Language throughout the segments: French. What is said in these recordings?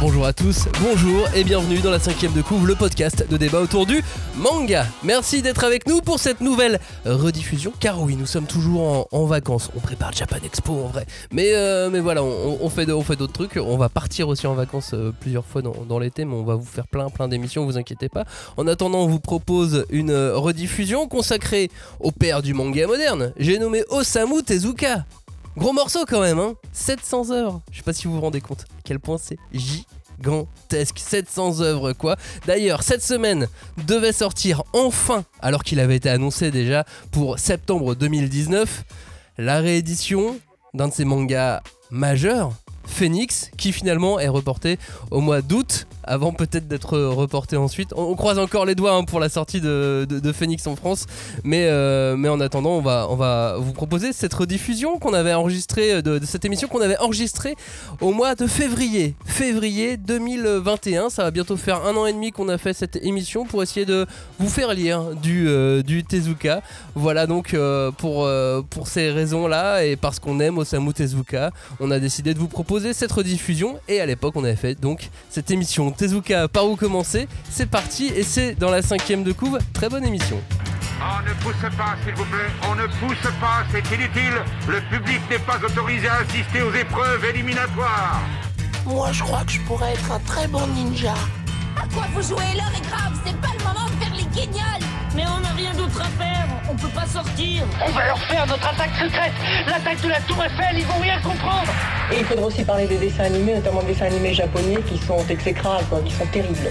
Bonjour à tous, bonjour et bienvenue dans la cinquième de couvre, le podcast de débat autour du manga. Merci d'être avec nous pour cette nouvelle rediffusion, car oui, nous sommes toujours en, vacances. On prépare le Japan Expo en vrai, mais, euh, voilà, on, on fait d'autres trucs. On va partir aussi en vacances euh, plusieurs fois dans, dans l'été, mais on va vous faire plein plein d'émissions, vous inquiétez pas. En attendant, on vous propose une euh, rediffusion consacrée au père du manga moderne. J'ai nommé Osamu Tezuka. Gros morceau quand même, hein 700 heures. Je sais pas si vous vous rendez compte à quel point c'est gigantesque. 700 œuvres quoi. D'ailleurs, cette semaine devait sortir enfin, alors qu'il avait été annoncé déjà pour septembre 2019, la réédition d'un de ses mangas majeurs, Phoenix, qui finalement est reporté au mois d'août, avant peut-être d'être reporté ensuite. On, croise encore les doigts hein, pour la sortie de, de- Phoenix en France, mais, euh, mais en attendant, on va, on va vous proposer cette rediffusion qu'on avait enregistrée, de, de cette émission qu'on avait enregistrée au mois de février. Février 2021, ça va bientôt faire un an et demi qu'on a fait cette émission pour essayer de vous faire lire du, euh, du Tezuka. Voilà donc euh, pour, euh, pour ces raisons-là et parce qu'on aime Osamu Tezuka, on a décidé de vous proposer cette rediffusion et à l'époque on avait fait donc cette émission Tezuka par où commencer. C'est parti et c'est dans la cinquième de couve. Très bonne émission. On ne pousse pas, s'il vous plaît. On ne pousse pas, c'est inutile. Le public n'est pas autorisé à assister aux épreuves éliminatoires. Moi, je crois que je pourrais être un très bon ninja. À quoi vous jouez L'heure est grave, c'est pas le moment de faire les guignols Mais on n'a rien d'autre à faire, on peut pas sortir. On va leur faire notre attaque secrète. L'attaque de la Tour Eiffel, ils vont rien comprendre. Et il faudra aussi parler des dessins animés, notamment des dessins animés japonais qui sont exécrables, quoi, qui sont terribles.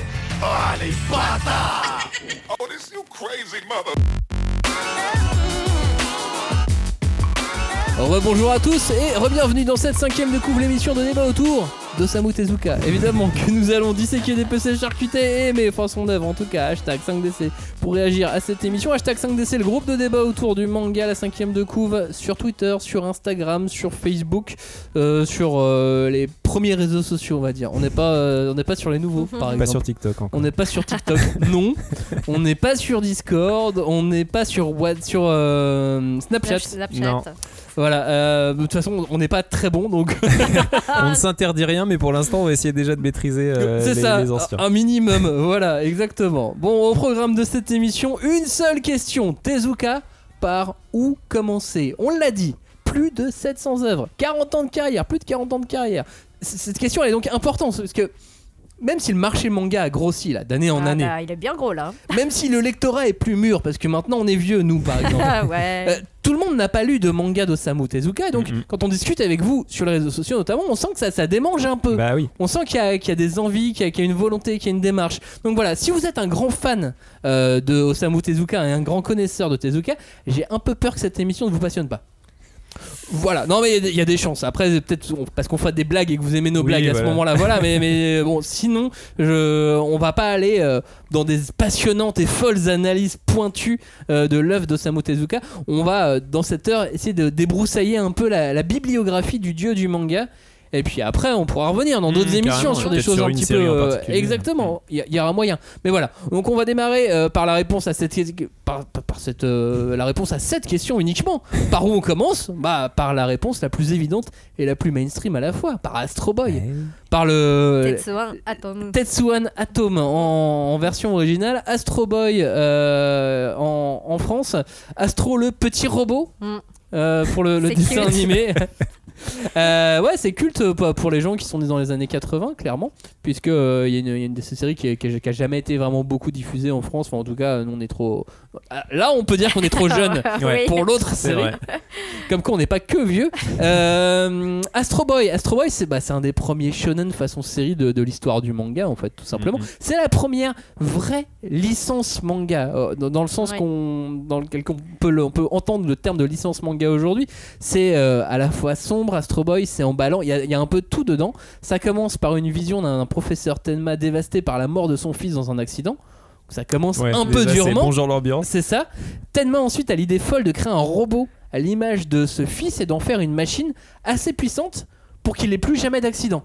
Rebonjour à tous et re-bienvenue dans cette cinquième de couvre l'émission de débat autour d'Osamu Tezuka. Évidemment que nous allons disséquer des PC charcutés et mes façons d'œuvre en tout cas. Hashtag 5DC pour réagir à cette émission. Hashtag 5DC, le groupe de débat autour du manga, la cinquième de couve sur Twitter, sur Instagram, sur Facebook, euh, sur euh, les premiers réseaux sociaux on va dire. On n'est pas, euh, on n'est pas sur les nouveaux par exemple. Pas sur TikTok encore. On n'est pas sur TikTok, non. On n'est pas sur Discord, on n'est pas sur What, sur euh, Snapchat. Snapchat. Non. Voilà, euh, de toute façon, on n'est pas très bon, donc On ne s'interdit rien, mais pour l'instant, on va essayer déjà de maîtriser euh, c'est les, ça, les anciens. un minimum. voilà, exactement. Bon, au programme de cette émission, une seule question. Tezuka, par où commencer? On l'a dit, plus de 700 œuvres, 40 ans de carrière, plus de 40 ans de carrière. C- Cette question elle est donc importante parce que même si le marché manga a grossi là d'année en Ah année, bah, il est bien gros là. même si le lectorat est plus mûr parce que maintenant on est vieux nous par exemple. Ah ouais. Euh, tout le monde n'a pas lu de manga d'Osamu Tezuka, donc Mhm. quand on discute avec vous sur les réseaux sociaux notamment, on sent que ça, ça démange un peu. Bah oui. On sent qu'il y, a- qu'il y a des envies, qu'il y, a- qu'il y a une volonté, qu'il y a une démarche. Donc voilà, si vous êtes un grand fan euh, de Osamu Tezuka et un grand connaisseur de Tezuka, j'ai un peu peur que cette émission ne vous passionne pas. Voilà, non mais il y a des- il y, a des chances. Après, peut-être parce qu'on fait des blagues et que vous aimez nos Oui, blagues à ce moment-là. Voilà, mais, mais bon, sinon, je, on va pas aller euh, dans des passionnantes et folles analyses pointues euh, de l'œuvre d'Osamu Tezuka. On va, euh, dans cette heure, essayer de débroussailler un peu la, la bibliographie du dieu du manga. Et puis après, on pourra revenir dans d'autres Mmh, émissions sur des choses sur un petit peu. euh, exactement, il y, y aura moyen. Mais voilà, donc on va démarrer euh, par la réponse à cette par, par- cette euh, la réponse à cette question uniquement. Par où on commence? Bah par la réponse la plus évidente et la plus mainstream à la fois, par Astro Boy, par le Tetsuan, Atom. En, en version originale, Astro Boy euh, en, en France, Astro le petit robot. Mm. euh, pour le, dessin animé. Euh, ouais, c'est culte euh, pour- les gens qui sont nés dans les années 80, clairement, puisque euh, il y, a une- il y a une de ces séries qui, qui a- qui a jamais été vraiment beaucoup diffusée en France. Enfin, en tout cas, nous on est trop. Là, on peut dire qu'on est trop jeune Ouais. pour l'autre C'est série. vrai. Comme quoi, on n'est pas que vieux. Euh, Astro Boy, Astro Boy, c'est bah, c'est un des premiers shonen façon série de, de l'histoire du manga, en fait, tout simplement. Mhm. C'est la première vraie licence manga, euh, dans, dans le sens Ouais. qu'on, dans lequel on peut, le- on peut entendre le terme de licence manga aujourd'hui. C'est euh, à la fois sombre, Astro Boy, c'est emballant. Il y, a, il y a un peu de tout dedans. Ça commence par une vision d'un professeur Tenma dévasté par la mort de son fils dans un accident. Ça commence Ouais, un peu durement. Bonjour l'ambiance. C'est ça. Tenma ensuite a l'idée folle de créer un robot à l'image de ce fils et d'en faire une machine assez puissante pour qu'il n'ait plus jamais d'accident.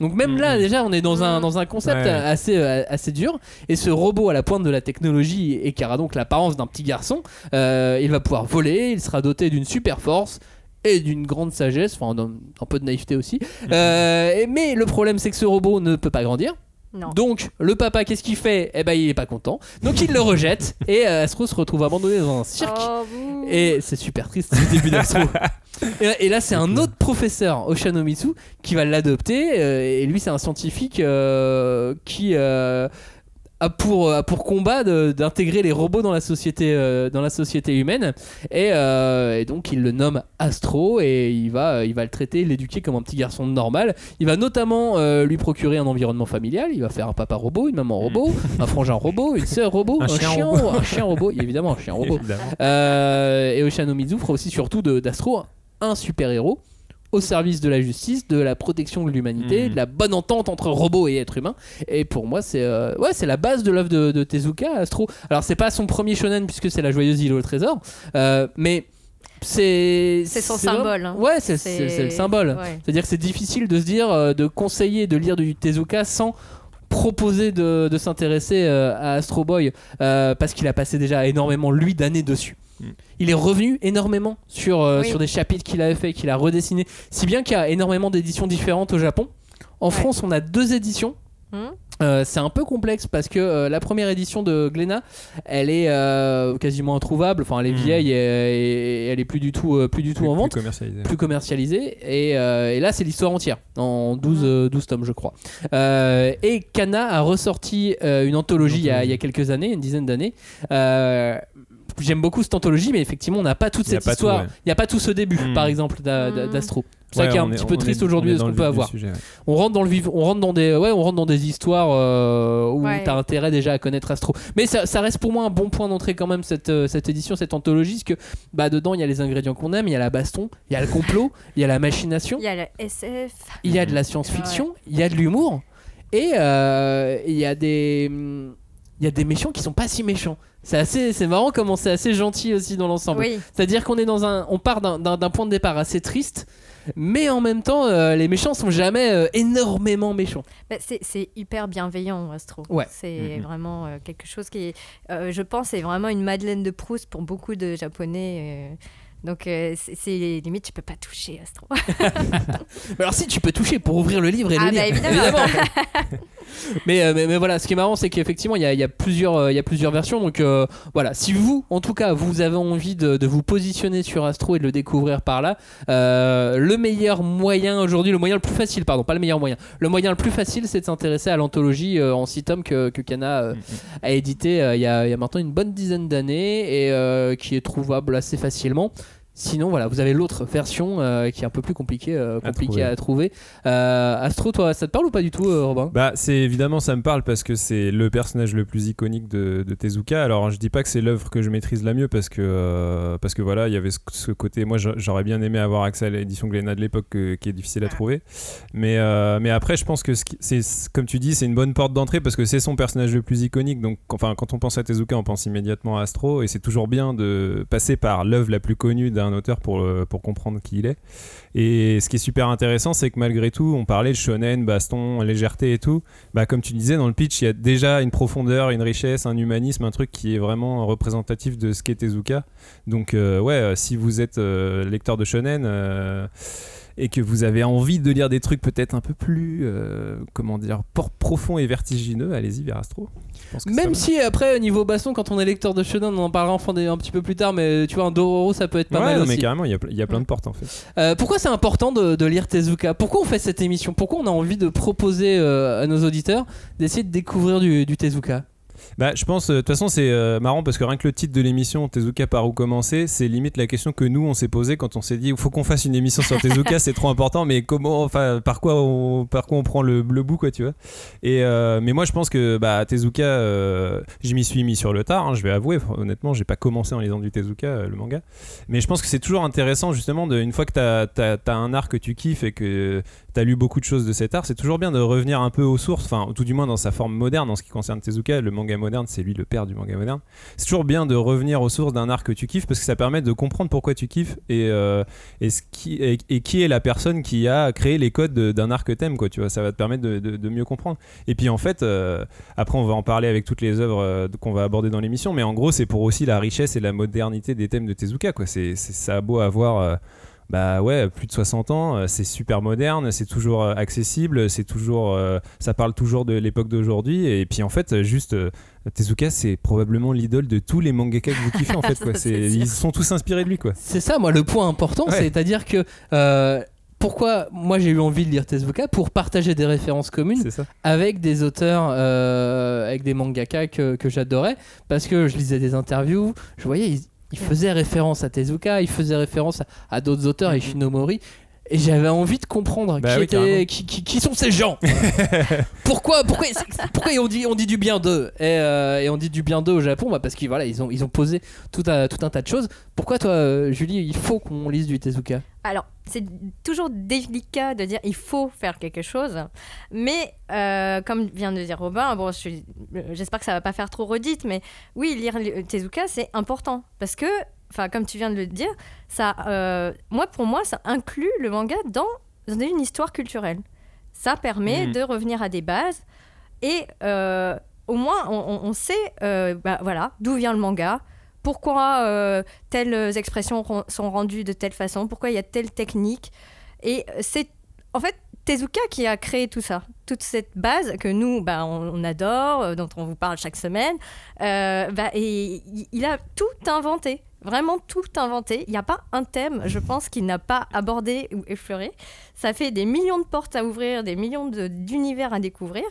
Donc même là Mhm. déjà on est dans un, Mhm. dans un concept Ouais. assez, euh, assez dur et ce robot à la pointe de la technologie et qui aura donc l'apparence d'un petit garçon, euh, il va pouvoir voler, il sera doté d'une super force et d'une grande sagesse, enfin un peu de naïveté aussi. Euh, et- mais le problème c'est que ce robot ne peut pas grandir. Non. Donc le papa qu'est-ce qu'il fait? Eh ben il est pas content. Donc il le rejette et euh, Astro se retrouve abandonné dans un cirque. Oh. Et c'est super triste le début d'Astro. et, là- et là, c'est un autre professeur, Oshanomizu, qui va l'adopter. euh, et lui, c'est un scientifique euh, qui euh, a, pour, a pour combat d'intégrer les robots dans la société, euh, dans la société humaine. Et, euh, et donc, il le nomme Astro et il va, il va le traiter, l'éduquer comme un petit garçon normal. Il va notamment euh, lui procurer un environnement familial. Il va faire un papa robot, une maman robot, un frangin robot, une sœur robot, Un un, chien chien, robot. un chien robot. Évidemment, un chien robot. Euh, et Oshanomizu fera aussi surtout d'Astro un super-héros au service de la justice, de la protection de l'humanité, Mhm. de la bonne entente entre robots et êtres humains. Et pour moi, c'est euh, ouais, c'est la base de l'œuvre de, de Tezuka, Astro. Alors, c'est pas son premier shonen puisque c'est la joyeuse île au trésor, euh, mais c'est C'est son symbole, hein. Ouais, c'est le symbole. Ouais. C'est-à-dire que c'est difficile de se dire, euh, de conseiller, de lire du Tezuka sans proposer de, de s'intéresser euh, à Astro Boy euh, parce qu'il a passé déjà énormément lui d'années dessus. Mm. Il est revenu énormément sur, euh, Oui. sur des chapitres qu'il avait fait, qu'il a redessiné, si bien qu'il y a énormément d'éditions différentes au Japon. En Ouais. France, on a deux éditions. Hmm. Euh, c'est un peu complexe parce que euh, la première édition de Glénat, elle est euh, quasiment introuvable. Enfin, elle est Mm. vieille et, et elle est plus du tout, euh, plus du tout Plus- en plus vente plus commercialisé et, euh, et là c'est l'histoire entière en 12, euh, 12 tomes je crois Euh, et Kana a ressorti euh, une anthologie il y, a, il y a quelques années une dizaine d'années Euh, J'aime beaucoup cette anthologie, mais effectivement, on n'a pas toute cette histoire. Il n'y a pas tout ce début, Mm. par exemple, d'A- d'A- Mm. d'Astro. C'est ça qui est un on petit peu triste aujourd'hui de ce qu'on peut avoir. sujet, ouais. On rentre dans le vif, on rentre dans des, ouais, on rentre dans des histoires euh, où Ouais. t'as intérêt déjà à connaître Astro. Mais ça, ça reste pour moi un bon point d'entrée quand même cette, euh, cette édition, cette anthologie, parce que bah dedans il y a les ingrédients qu'on aime, il y a la baston, il y a le complot, il y a la machination, Il y a le SF. il y a de la science-fiction, il y a de l'humour, et euh, il y a des, hum, il y a des méchants qui sont pas si méchants. C'est assez, c'est marrant comment c'est assez gentil aussi dans l'ensemble. Oui. C'est-à-dire qu'on est dans un, on part d'un- d'un d'un point de départ assez triste, mais en même temps euh, les méchants sont jamais euh, énormément méchants. Bah, c'est c'est hyper bienveillant, Astro. Ouais. C'est Mhm. vraiment euh, quelque chose qui est, euh, je pense, est vraiment une Madeleine de Proust pour beaucoup de Japonais. Donc, euh, c'est limite, tu peux pas toucher Astro. Mais alors si tu peux toucher pour ouvrir le livre et Ah, le bah, lire, évidemment. mais, euh, mais, mais voilà, ce qui est marrant, c'est qu'effectivement, il y a, y a plusieurs, euh, il y a plusieurs versions. Donc euh, voilà, si vous, en tout cas, vous avez envie de, de vous positionner sur Astro et de le découvrir par là, euh, le meilleur moyen aujourd'hui, le moyen le plus facile, pardon, pas le meilleur moyen, le moyen le plus facile, c'est de s'intéresser à l'anthologie euh, en 6 tomes que, que Kana euh, a édité euh, il y, a, il y a maintenant une bonne dizaine d'années et euh, qui est trouvable assez facilement. Sinon, voilà, vous avez l'autre version euh, qui est un peu plus compliquée, euh, trouver. à trouver. Euh, Astro, toi, ça te parle ou pas du tout, euh, Robin? Bah, c'est évidemment, ça me parle parce que c'est le personnage le plus iconique de, de Tezuka. Alors, je dis pas que c'est l'œuvre que je maîtrise la mieux parce que, euh, parce que voilà, il y avait ce, ce côté. Moi, j'a- j'aurais bien aimé avoir accès à l'édition Glénat de l'époque que- qui est difficile à trouver. Mais, euh, mais après, je pense que c'est, comme tu dis, c'est une bonne porte d'entrée parce que c'est son personnage le plus iconique. Donc, enfin, quand on pense à Tezuka, on pense immédiatement à Astro et c'est toujours bien de passer par l'œuvre la plus connue d'un auteur pour, le- pour comprendre qui il est. Et ce qui est super intéressant, c'est que malgré tout, on parlait de shonen, baston, légèreté et tout. Bah, comme tu disais dans le pitch, il y a déjà une profondeur, une richesse, un humanisme, un truc qui est vraiment représentatif de ce qu'est Tezuka. Donc, euh, ouais, euh, si vous êtes euh, lecteur de shonen euh, et que vous avez envie de lire des trucs peut-être un peu plus, euh, comment dire, profonds et vertigineux, allez-y vers Astro. Même si après, au niveau baston, quand on est lecteur de shonen, on en parlera enfin un petit peu plus tard, mais tu vois, un Dororo, ça peut être pas Ouais, mal non, aussi. mais carrément, il y a, ple- il y a plein de portes en fait. Euh, pourquoi c'est important de, de lire Tezuka? Pourquoi on fait cette émission? Pourquoi on a envie de proposer euh, à nos auditeurs d'essayer de découvrir du, du Tezuka? Bah, je pense, euh, de toute façon, c'est euh, marrant parce que rien que le titre de l'émission, Tezuka par où commencer, c'est limite la question que nous on s'est posé quand on s'est dit il faut qu'on fasse une émission sur Tezuka, c'est trop important, mais comment, enfin, par quoi on, par quoi on prend le, le bout, quoi, tu vois. Et, euh, mais moi je pense que bah, Tezuka, euh, je m'y suis mis sur le tard, hein, je vais avouer, honnêtement, j'ai pas commencé en lisant du Tezuka, le manga, mais je pense que c'est toujours intéressant justement, de, une fois que t'as as, un art que tu kiffes et que t'as lu beaucoup de choses de cet art, c'est toujours bien de revenir un peu aux sources, enfin, tout du moins dans sa forme moderne en ce qui concerne Tezuka, le manga moderne, c'est lui le père du manga moderne. C'est toujours bien de revenir aux sources d'un art que tu kiffes parce que ça permet de comprendre pourquoi tu kiffes et, euh, et, qui, et, qui est la personne qui a créé les codes de- d'un art que t'aimes, quoi, tu vois, ça va te permettre de, mieux comprendre. Et puis en fait, euh, après on va en parler avec toutes les œuvres euh, qu'on va aborder dans l'émission, mais en gros c'est pour aussi la richesse et la modernité des thèmes de Tezuka, quoi. C'est, ça a beau avoir... bah ouais, plus de 60 ans, c'est super moderne, c'est toujours accessible, c'est toujours, ça parle toujours de l'époque d'aujourd'hui. Et puis en fait, juste Tezuka, c'est probablement l'idole de tous les mangaka que vous kiffez en fait. Quoi. C'est ils sont tous inspirés de lui quoi. C'est ça, moi, le point important, Ouais. c'est-à-dire que. euh, pourquoi moi j'ai eu envie de lire Tezuka pour partager des références communes avec des auteurs, euh, avec des mangaka que, que j'adorais, parce que je lisais des interviews, je voyais, ils, ils faisaient référence à Tezuka, ils faisaient référence à, à d'autres auteurs, et Shinomori, et j'avais envie de comprendre Bah qui, oui, étaient- carrément. qui, qui- qui sont ces gens. pourquoi, pourquoi, pourquoi on dit, on dit du bien d'eux? Et, euh, et on dit du bien d'eux au Japon bah Parce qu'ils voilà, ils ont, ils ont posé tout un, tout un tas de choses. Pourquoi toi, euh, Julie, il faut qu'on lise du Tezuka? Alors, c'est toujours délicat de dire il faut faire quelque chose, mais euh, comme vient de dire Robin, bon, je suis- j'espère que ça va pas faire trop redite, mais oui, lire Tezuka c'est important parce que, enfin, comme tu viens de le dire, ça, euh, moi pour moi, ça inclut le manga dans une histoire culturelle. Ça permet Mhm. de revenir à des bases et euh, au moins on, sait, euh, bah, voilà, d'où vient le manga. Pourquoi telles expressions sont rendues de telle façon, pourquoi il y a telle technique. Et c'est en fait Tezuka qui a créé tout ça, toute cette base que nous, bah, on, on adore, dont on vous parle chaque semaine. Euh, bah, et il a tout inventé, vraiment tout inventé. Il n'y a pas un thème, je pense, qu'il n'a pas abordé ou effleuré. Ça fait des millions de portes à ouvrir, des millions de- d'univers à découvrir.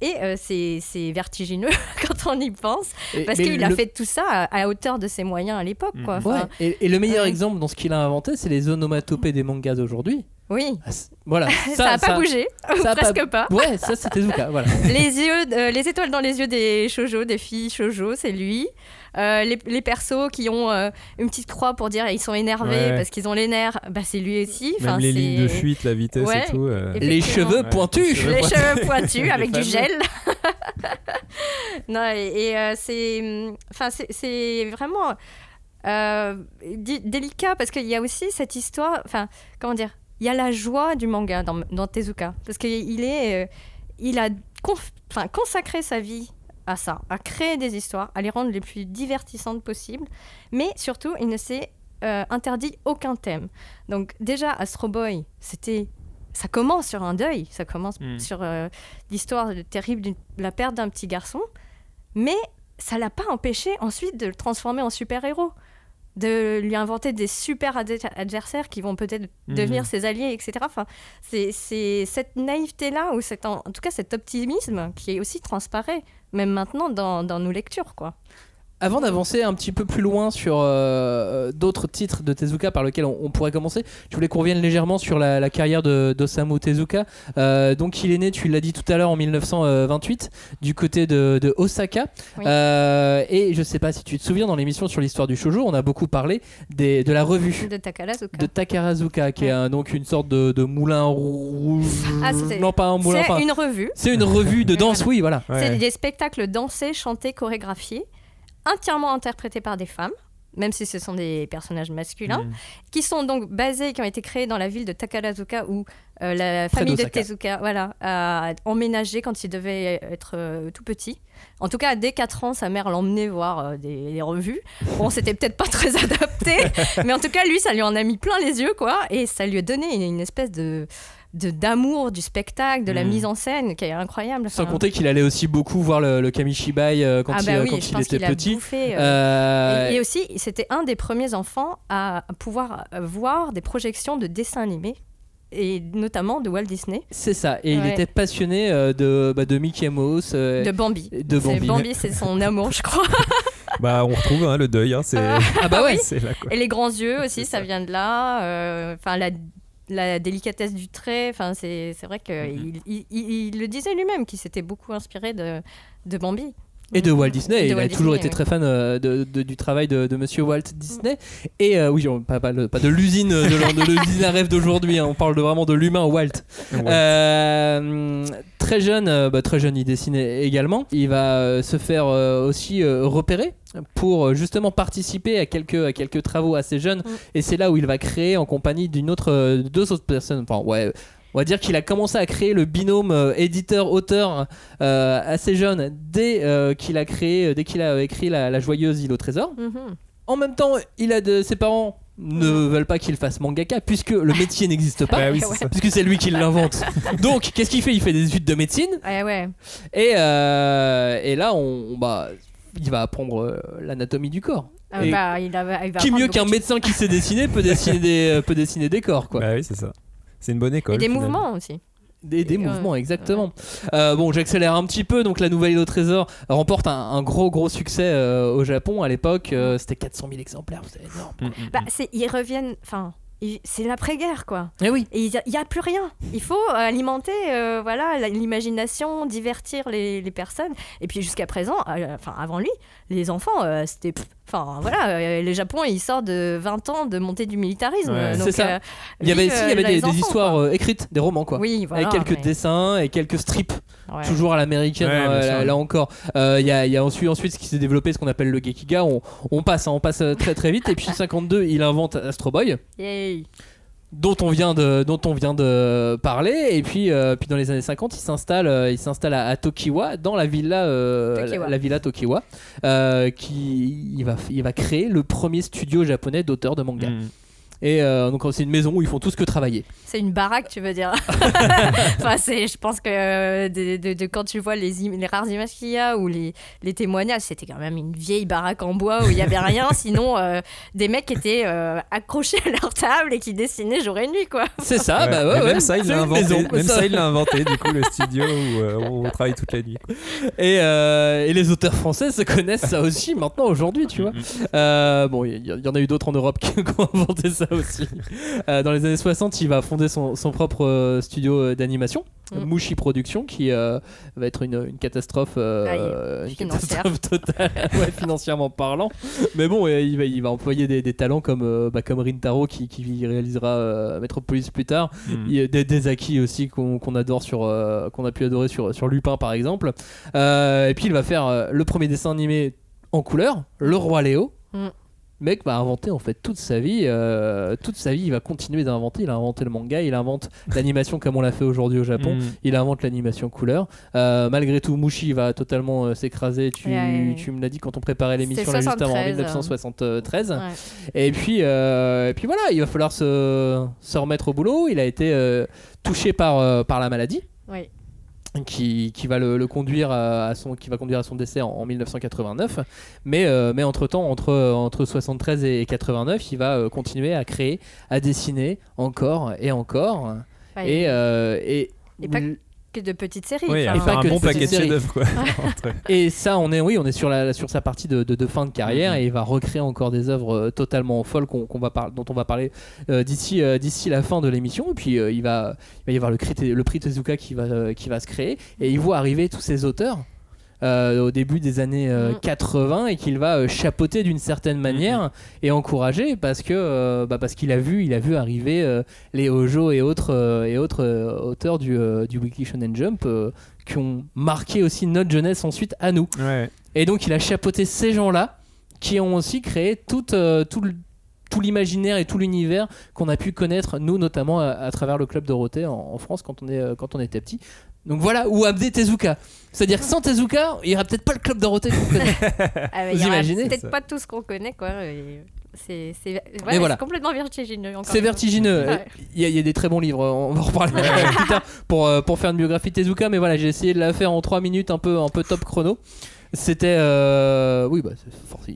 Et euh, c'est vertigineux quand on y pense, Et- parce qu'il a fait tout ça à, à hauteur de ses moyens à l'époque. Ouais, et, et le meilleur ouais. exemple dans ce qu'il a inventé, c'est les onomatopées des mangas d'aujourd'hui. Oui, Ah, Voilà, ça n'a pas bougé, ça presque pas. Ouais, ça c'était Tezuka, voilà. les yeux, euh, les étoiles dans les yeux des shoujo, des filles shoujo, c'est lui. Euh, les, les persos qui ont euh, une petite croix pour dire ils sont énervés Ouais. parce qu'ils ont les nerfs, bah c'est lui aussi. Même les c'est- lignes de fuite, la vitesse Ouais. et tout. euh, Les cheveux pointus. les cheveux les pointus. cheveux pointus avec du gel. non, et, et, euh, c'est, enfin, c'est, c'est vraiment euh, délicat parce qu'il y a aussi cette histoire, enfin, comment dire, il y a la joie du manga dans, dans Tezuka parce qu'il est, euh, il a enfin, consacré sa vie à ça, à créer des histoires, à les rendre les plus divertissantes possibles, mais surtout, il ne s'est euh, interdit aucun thème. Donc déjà, Astro Boy, c'était ça commence sur un deuil, ça commence Mm. sur euh, l'histoire terrible de la perte d'un petit garçon, mais ça l'a pas empêché ensuite de le transformer en super-héros, de lui inventer des super ad- adversaires qui vont peut-être Mhm. devenir ses alliés, etc. Enfin, c'est cette naïveté-là, ou en, en tout cas cet optimisme qui aussi transparaît, même maintenant dans, dans nos lectures, quoi. Avant d'avancer un petit peu plus loin sur euh, d'autres titres de Tezuka par lesquels on, on pourrait commencer, je voulais qu'on revienne légèrement sur la, la carrière de- d'Osamu Tezuka. Euh, donc il est né, tu l'as dit tout à l'heure, en 1928, du côté de, de Osaka. Oui. Euh, et je sais pas si tu te souviens, dans l'émission sur l'histoire du shoujo, on a beaucoup parlé des, de la revue. De Takarazuka. De Takarazuka, qui est un- donc une sorte de, de moulin rouge. Ah, c'est- non, pas un moulin. C'est enfin, une revue. C'est une revue de danse, oui, voilà. ouais. C'est des spectacles dansés, chantés, chorégraphiés, entièrement interprétés par des femmes, même si ce sont des personnages masculins, Mm. qui sont donc basés, qui ont été créés dans la ville de Takarazuka où euh, la Près famille de. Tezuka voilà, a emménagé quand il devait être euh, tout petit. En tout cas, dès 4 ans, sa mère l'emmenait voir euh, des, des revues. Bon, c'était peut-être pas très adapté, mais en tout cas, lui, ça lui en a mis plein les yeux, quoi, et ça lui a donné une, une espèce de- d'amour du spectacle, de la Mm. mise en scène qui est incroyable. Sans compter qu'il allait aussi beaucoup voir le, le Kamishibai euh, quand ah il, bah oui, quand je il pense était qu'il a petit. bouffé. euh, Euh, et, et aussi, c'était un des premiers enfants à pouvoir euh, voir des projections de dessins animés, et notamment de Walt Disney, C'est ça, et il était passionné euh, de, bah, de Mickey Mouse. euh, de Bambi. de C'est- Bambi. c'est son amour, je crois. Bah, on retrouve hein, le deuil. Hein, c'est Ah bah ouais, c'est là quoi. Et les grands yeux aussi, ça ça. vient de là. euh, Enfin, la, la délicatesse du trait. Enfin, c'est vrai qu'il il, il- il le disait lui-même, qu'il s'était beaucoup inspiré de, de Bambi. Et de Walt Disney, de il a toujours Disney, été oui. très fan euh, de, de- du travail de, de monsieur Walt Disney. Et euh, oui, on- pas, pas, le- pas de l'usine de, l'en- de l'usine à rêve d'aujourd'hui, hein, on parle de, vraiment de l'humain Walt. Euh, très jeune, euh, bah, très jeune, il dessine également. Il va euh, se faire euh, aussi euh, repérer pour euh, justement participer à quelques, à quelques travaux assez jeunes. Mm. Et c'est là où il va créer en compagnie d'une autre, euh, de deux autres personnes. Enfin, ouais. On va dire qu'il a commencé à créer le binôme euh, éditeur-auteur euh, assez jeune dès euh, qu'il a créé, dès qu'il a écrit la, la joyeuse île au trésor. Mhm. En même temps, il a de ses parents ne veulent pas qu'il fasse mangaka puisque le métier n'existe pas. Bah oui, c'est Ouais. ça. Puisque c'est lui qui l'invente. Donc, qu'est-ce qu'il fait? Il fait des études de médecine Ouais, ouais. et, euh, et là, on, bah, il va apprendre euh, l'anatomie du corps. Ah, Et bah, il a- il va qui apprendre mieux beaucoup qu'un de- médecin qui sait dessiner peut dessiner des, peut dessiner des corps quoi. Bah oui, c'est ça. C'est une bonne école. Et des finalement. mouvements aussi. Des, des Et, mouvements, exactement. Euh, bon, j'accélère un petit peu. Donc, la nouvelle île au trésor remporte un, un gros, gros succès euh, au Japon. À l'époque, euh, c'était 400 000 exemplaires. C'est énorme. Mm, mm, Bah, mm. c'est, ils reviennent. Enfin, ils- c'est l'après-guerre, quoi. Eh oui. Et il n'y a, plus rien. Il faut alimenter euh, voilà, la- l'imagination, divertir les, les personnes. Et puis jusqu'à présent, euh, enfin avant lui, les enfants, euh, c'était. pff, Enfin voilà, euh, le Japon, il sort de 20 ans de montée du militarisme. Ouais. donc, ça. euh, Il y avait, si, il y avait euh, des, histoires euh, écrites, des romans quoi. Oui, voilà. avec quelques mais- dessins et quelques strips, ouais. toujours à l'américaine, Ouais, là, encore. Euh, Il y, a, il y a ensuite, ensuite ce qui s'est développé, ce qu'on appelle le Gekiga. On, on passe, hein, on passe très très vite. Et puis 52, il invente Astro Boy. Yay. Dont on vient de dont on vient de parler et puis euh, puis dans les années 50 il s'installe euh, il s'installe à, à Tokiwa dans la villa euh, Tokiwa. la, la villa Tokiwa euh, qui il va il va créer le premier studio japonais d'auteurs de manga Mm. Et euh, donc c'est une maison où ils font tous que travailler C'est une baraque, tu veux dire Enfin, c'est, je pense que euh, de, de- de quand tu vois les, im- les rares images qu'il y a ou les, les témoignages, c'était quand même une vieille baraque en bois où il y avait rien, sinon euh, des mecs qui étaient euh, accrochés à leur table et qui dessinaient jour et nuit, quoi. c'est ça Ouais. bah ouais, Et ouais, même ça, il l'a inventé. maison, Même ça. ça, il l'a inventé, du coup, le studio où euh, on travaille toute la nuit. et, euh, et les auteurs français se connaissent ça aussi maintenant aujourd'hui tu vois Euh, bon il y, y en a eu d'autres en Europe qui ont inventé ça aussi. Euh, dans les années 60 il va fonder son, son propre euh, studio euh, d'animation Mm. Mushi Production qui euh, va être une, une catastrophe euh, une catastrophe totale. Ouais, financièrement parlant. Mais bon il va, il va employer des, des talents comme, euh, bah, comme Rintaro qui, qui réalisera euh, Metropolis plus tard. Mm. il y a des, des acquis aussi qu'on adore sur euh, qu'on a pu adorer sur, sur Lupin par exemple. Euh, et puis il va faire euh, le premier dessin animé en couleur le roi Léo. Mm. Mec va inventer en fait toute sa vie euh, toute sa vie il va continuer d'inventer il a inventé le manga il invente l'animation comme on l'a fait aujourd'hui au Japon Mm. il invente l'animation couleur Euh, malgré tout Mushi va totalement euh, s'écraser tu, Ouais, ouais. tu me l'as dit quand on préparait l'émission là juste avant en 73, 1973 Ouais. et puis, euh, et puis voilà, il va falloir se, se remettre au boulot. Il a été euh, touché par, euh, par la maladie. Oui. Qui, qui va le, le conduire à son qui va conduire à son décès en, en 1989 mais euh, mais entre temps entre entre 73 et 89 il va euh, continuer à créer à dessiner encore et encore. Ouais, et euh, et Et pas de petites séries. Oui, enfin, à faire pas un que bon paquet de quoi. Et ça, on est, oui, on est sur, la, sur sa partie de, de- de fin de carrière Mhm. et il va recréer encore des œuvres euh, totalement folles qu'on, qu'on va par- dont on va parler euh, d'ici, euh, d'ici la fin de l'émission. Et puis, euh, il, va, il va y avoir le, le prix Tezuka qui va, euh, qui va se créer et il voit arriver tous ces auteurs. Euh, au début des années euh, Mhm. 80 et qu'il va euh, chapeauter d'une certaine manière et encourager parce que euh, bah, parce qu'il a vu il a vu arriver euh, les Hojo et autres euh, et autres euh, auteurs du, euh, du Weekly Shonen Jump euh, qui ont marqué aussi notre jeunesse ensuite à nous Ouais. et donc il a chapeauté ces gens-là qui ont aussi créé tout, euh, tout, le- tout l'imaginaire et tout l'univers qu'on a pu connaître, nous notamment à, à travers le club Dorothée en, en France quand on, est, euh, quand on était petit. Donc voilà, ou Abdé Tezuka. C'est-à-dire que sans Tezuka, il n'y aurait peut-être pas le club Dorothée qu'on connaît. Ah, Vous imaginez Peut-être pas tout ce qu'on connaît, quoi. C'est voilà. complètement vertigineux. C'est vertigineux. Ouais. Il y, a- il y a des très bons livres, on va en reparler plus tard pour, euh, pour faire une biographie de Tezuka, mais voilà, j'ai essayé de la faire en 3 minutes, un peu, un peu top chrono. C'était. euh, Oui, bah.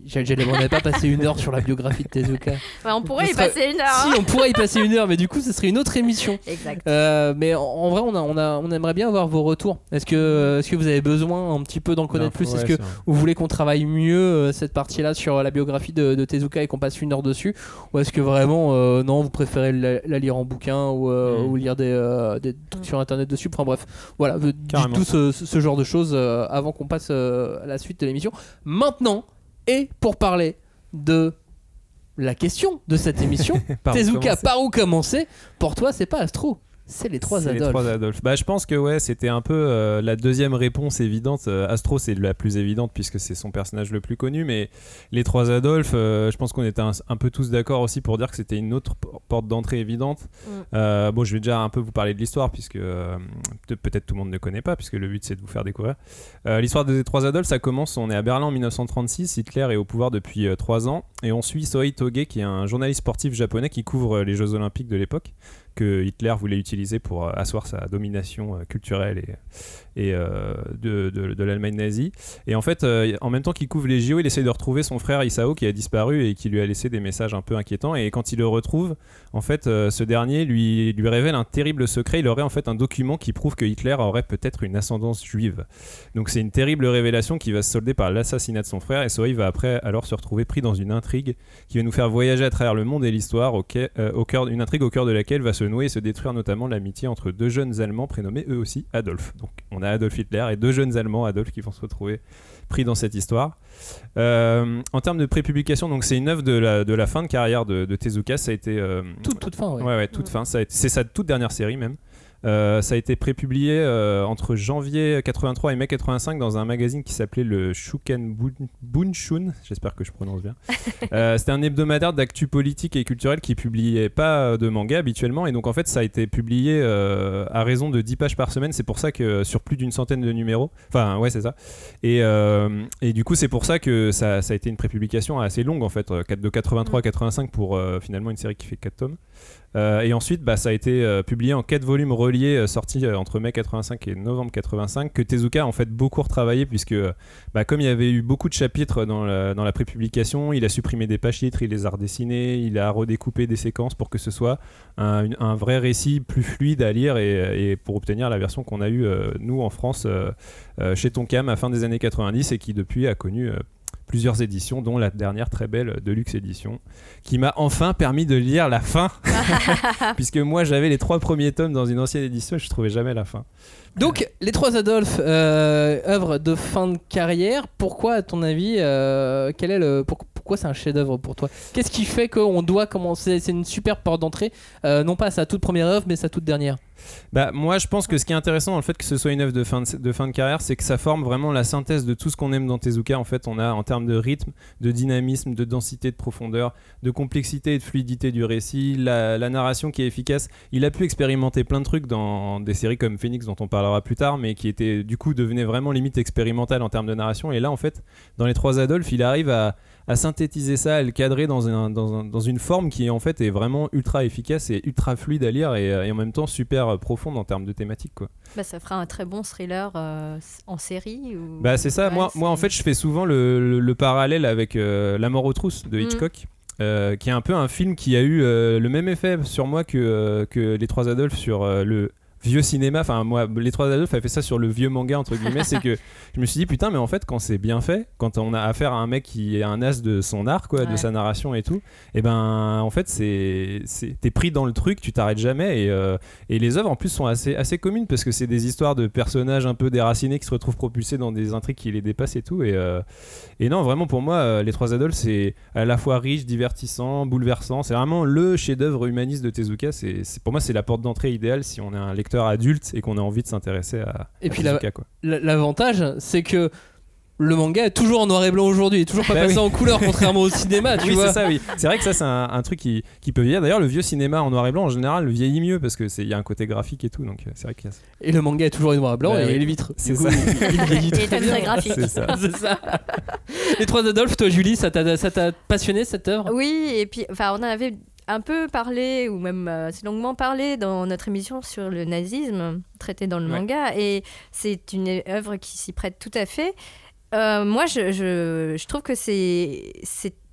J'allais on n'avait pas passé une heure sur la biographie de Tezuka. Ouais, on pourrait y serait- passer une heure. Si, hein. on pourrait y passer une heure, mais du coup, ce serait une autre émission. Exact. Euh, mais en, en vrai, on, a, on, a, on aimerait bien avoir vos retours. Est-ce que, est-ce que vous avez besoin un petit peu d'en connaître plus? Est-ce que vous voulez qu'on travaille mieux euh, cette partie-là sur la biographie de, de Tezuka et qu'on passe une heure dessus? Ou est-ce que vraiment, euh, non, vous préférez la, la lire en bouquin ou, euh, Mm. ou lire des, euh, des trucs sur internet dessus? Enfin bref, voilà, dites tout ce, genre de choses euh, avant qu'on passe euh, à la suite de l'émission. Maintenant, et pour parler de la question de cette émission, Par Tezuka, par où commencer? Pour toi, c'est pas Astro. C'est les trois Adolphes. les trois Adolphes. Bah, je pense que ouais, c'était un peu euh, la deuxième réponse évidente. Euh, Astro, c'est la plus évidente puisque c'est son personnage le plus connu, mais les trois Adolphes, euh, je pense qu'on était un, un peu tous d'accord aussi pour dire que c'était une autre porte d'entrée évidente. Mm. Euh, bon, je vais déjà un peu vous parler de l'histoire puisque euh, peut- peut-être tout le monde ne connaît pas puisque le but c'est de vous faire découvrir. Euh, l'histoire des trois Adolphes, ça commence. On est à Berlin en 1936. Hitler est au pouvoir depuis euh, trois ans et on suit Sohei Toge qui est un journaliste sportif japonais qui couvre euh, les Jeux Olympiques de l'époque que Hitler voulait utiliser pour euh, asseoir sa domination euh, culturelle et, euh, de, l'Allemagne nazie. Et en fait, en même temps qu'il couvre les JO, il essaie de retrouver son frère Isao qui a disparu et qui lui a laissé des messages un peu inquiétants. Et quand il le retrouve, en fait, ce dernier lui, révèle un terrible secret. Il aurait en fait un document qui prouve que Hitler aurait peut-être une ascendance juive. Donc c'est une terrible révélation qui va se solder par l'assassinat de son frère. Et Sohei va après alors se retrouver pris dans une intrigue qui va nous faire voyager à travers le monde et l'histoire, une intrigue au cœur de laquelle va se et se détruire notamment l'amitié entre deux jeunes Allemands prénommés eux aussi Adolf. Donc on a Adolf Hitler et deux jeunes Allemands, Adolf, qui vont se retrouver pris dans cette histoire. Euh, en termes de prépublication, donc c'est une œuvre de la, de la fin de carrière de, de Tezuka. Ça a été euh, Toute, toute fin, ouais. Ouais, ouais, toute fin. C'est sa toute dernière série même. Euh, ça a été prépublié euh, entre janvier 83 et mai 85 dans un magazine qui s'appelait le Shuken Bun- Bunshun. J'espère que je prononce bien. Euh, C'était un hebdomadaire d'actu politique et culturel qui publiait pas de manga habituellement. Et donc en fait, ça a été publié à raison de 10 pages par semaine. C'est pour ça que sur plus d'une centaine de numéros. Enfin, ouais, c'est ça. Et, et du coup, c'est pour ça que ça, ça a été une prépublication assez longue en fait, de 83 à 85 pour finalement une série qui fait 4 tomes. Euh, et ensuite, bah, ça a été euh, publié en 4 volumes reliés, euh, sortis euh, entre mai 85 et novembre 85, que Tezuka a en fait beaucoup retravaillé, puisque bah, comme il y avait eu beaucoup de chapitres dans la, prépublication, il a supprimé des pages titres, il les a redessinés, il a redécoupé des séquences pour que ce soit un, vrai récit plus fluide à lire et, pour obtenir la version qu'on a eue, nous, en France, chez Tonkam à fin des années 90 et qui depuis a connu. Plusieurs éditions, dont la dernière très belle Deluxe édition, qui m'a enfin permis de lire la fin puisque moi j'avais les trois premiers tomes dans une ancienne édition et je trouvais jamais la fin. Donc, les trois Adolphes, euh, œuvre de fin de carrière. Pourquoi, à ton avis, euh, quel est le, pour- pourquoi c'est un chef-d'œuvre pour toi? Qu'est-ce qui fait qu'on doit commencer C'est une super porte d'entrée, euh, non pas à sa toute première œuvre, mais sa toute dernière? Bah moi je pense que ce qui est intéressant dans le fait que ce soit une œuvre de fin de, carrière, c'est que ça forme vraiment la synthèse de tout ce qu'on aime dans Tezuka. En fait, on a en termes de rythme, de dynamisme, de densité, de profondeur, de complexité et de fluidité du récit, la, narration qui est efficace. Il a pu expérimenter plein de trucs dans des séries comme Phoenix dont on parlera plus tard, mais qui étaient du coup devenaient vraiment limite expérimentales en termes de narration. Et là en fait, dans les trois Adolphes, il arrive à à synthétiser ça, à le cadrer dans, un- dans, un- dans une forme qui en fait est vraiment ultra efficace et ultra fluide à lire et, et en même temps super profonde en termes de thématique quoi. Bah, ça fera un très bon thriller euh, en série. Ou... Bah c'est ça, Ouais, moi, moi en fait je fais souvent le, le- le parallèle avec euh, La mort aux trousses de Mm. Hitchcock. euh, qui est un peu un film qui a eu le même effet sur moi que, que Les Trois Adolphes sur le vieux cinéma. Enfin, moi, Les Trois Adolphes a fait ça sur le vieux manga, entre guillemets. c'est que je me suis dit, putain, mais en fait, quand c'est bien fait, quand on a affaire à un mec qui est un as de son art, quoi, de sa narration et tout, et ben, en fait, c'est, t'es pris dans le truc, tu t'arrêtes jamais. Et, euh, et les œuvres, en plus, sont assez, assez communes parce que c'est des histoires de personnages un peu déracinés qui se retrouvent propulsés dans des intrigues qui les dépassent et tout. Et, euh, et non, vraiment, pour moi, euh, Les Trois Adolphes, c'est à la fois riche, divertissant, bouleversant. C'est vraiment le chef-d'œuvre humaniste de Tezuka. C'est- pour moi, c'est la porte d'entrée idéale si on est un lecteur adulte et qu'on a envie de s'intéresser à, Et à puis Tezuka, quoi. L'avantage, c'est que le manga est toujours en noir et blanc aujourd'hui, il est toujours pas Bah passé oui. en couleur, contrairement au cinéma, tu oui, vois. c'est ça, oui. C'est vrai que ça, c'est un, un truc qui, qui peut vieillir. D'ailleurs, le vieux cinéma en noir et blanc, en général, le vieillit mieux parce qu'il y a un côté graphique et tout. Donc, euh, c'est vrai qu'il y a ça. Et le manga est toujours en noir et blanc Bah et oui. les vitres. C'est ça. il- très graphique. C'est ça. C'est ça. Les trois Adolphes, toi Julie, ça t'a ça t'a passionné cette œuvre? Oui, et puis, enfin, on en avait un peu parlé, ou même euh, assez longuement parlé dans notre émission sur le nazisme, traité dans le Ouais. manga, et c'est une œuvre qui s'y prête tout à fait. Euh, moi, je, je, je trouve que c'est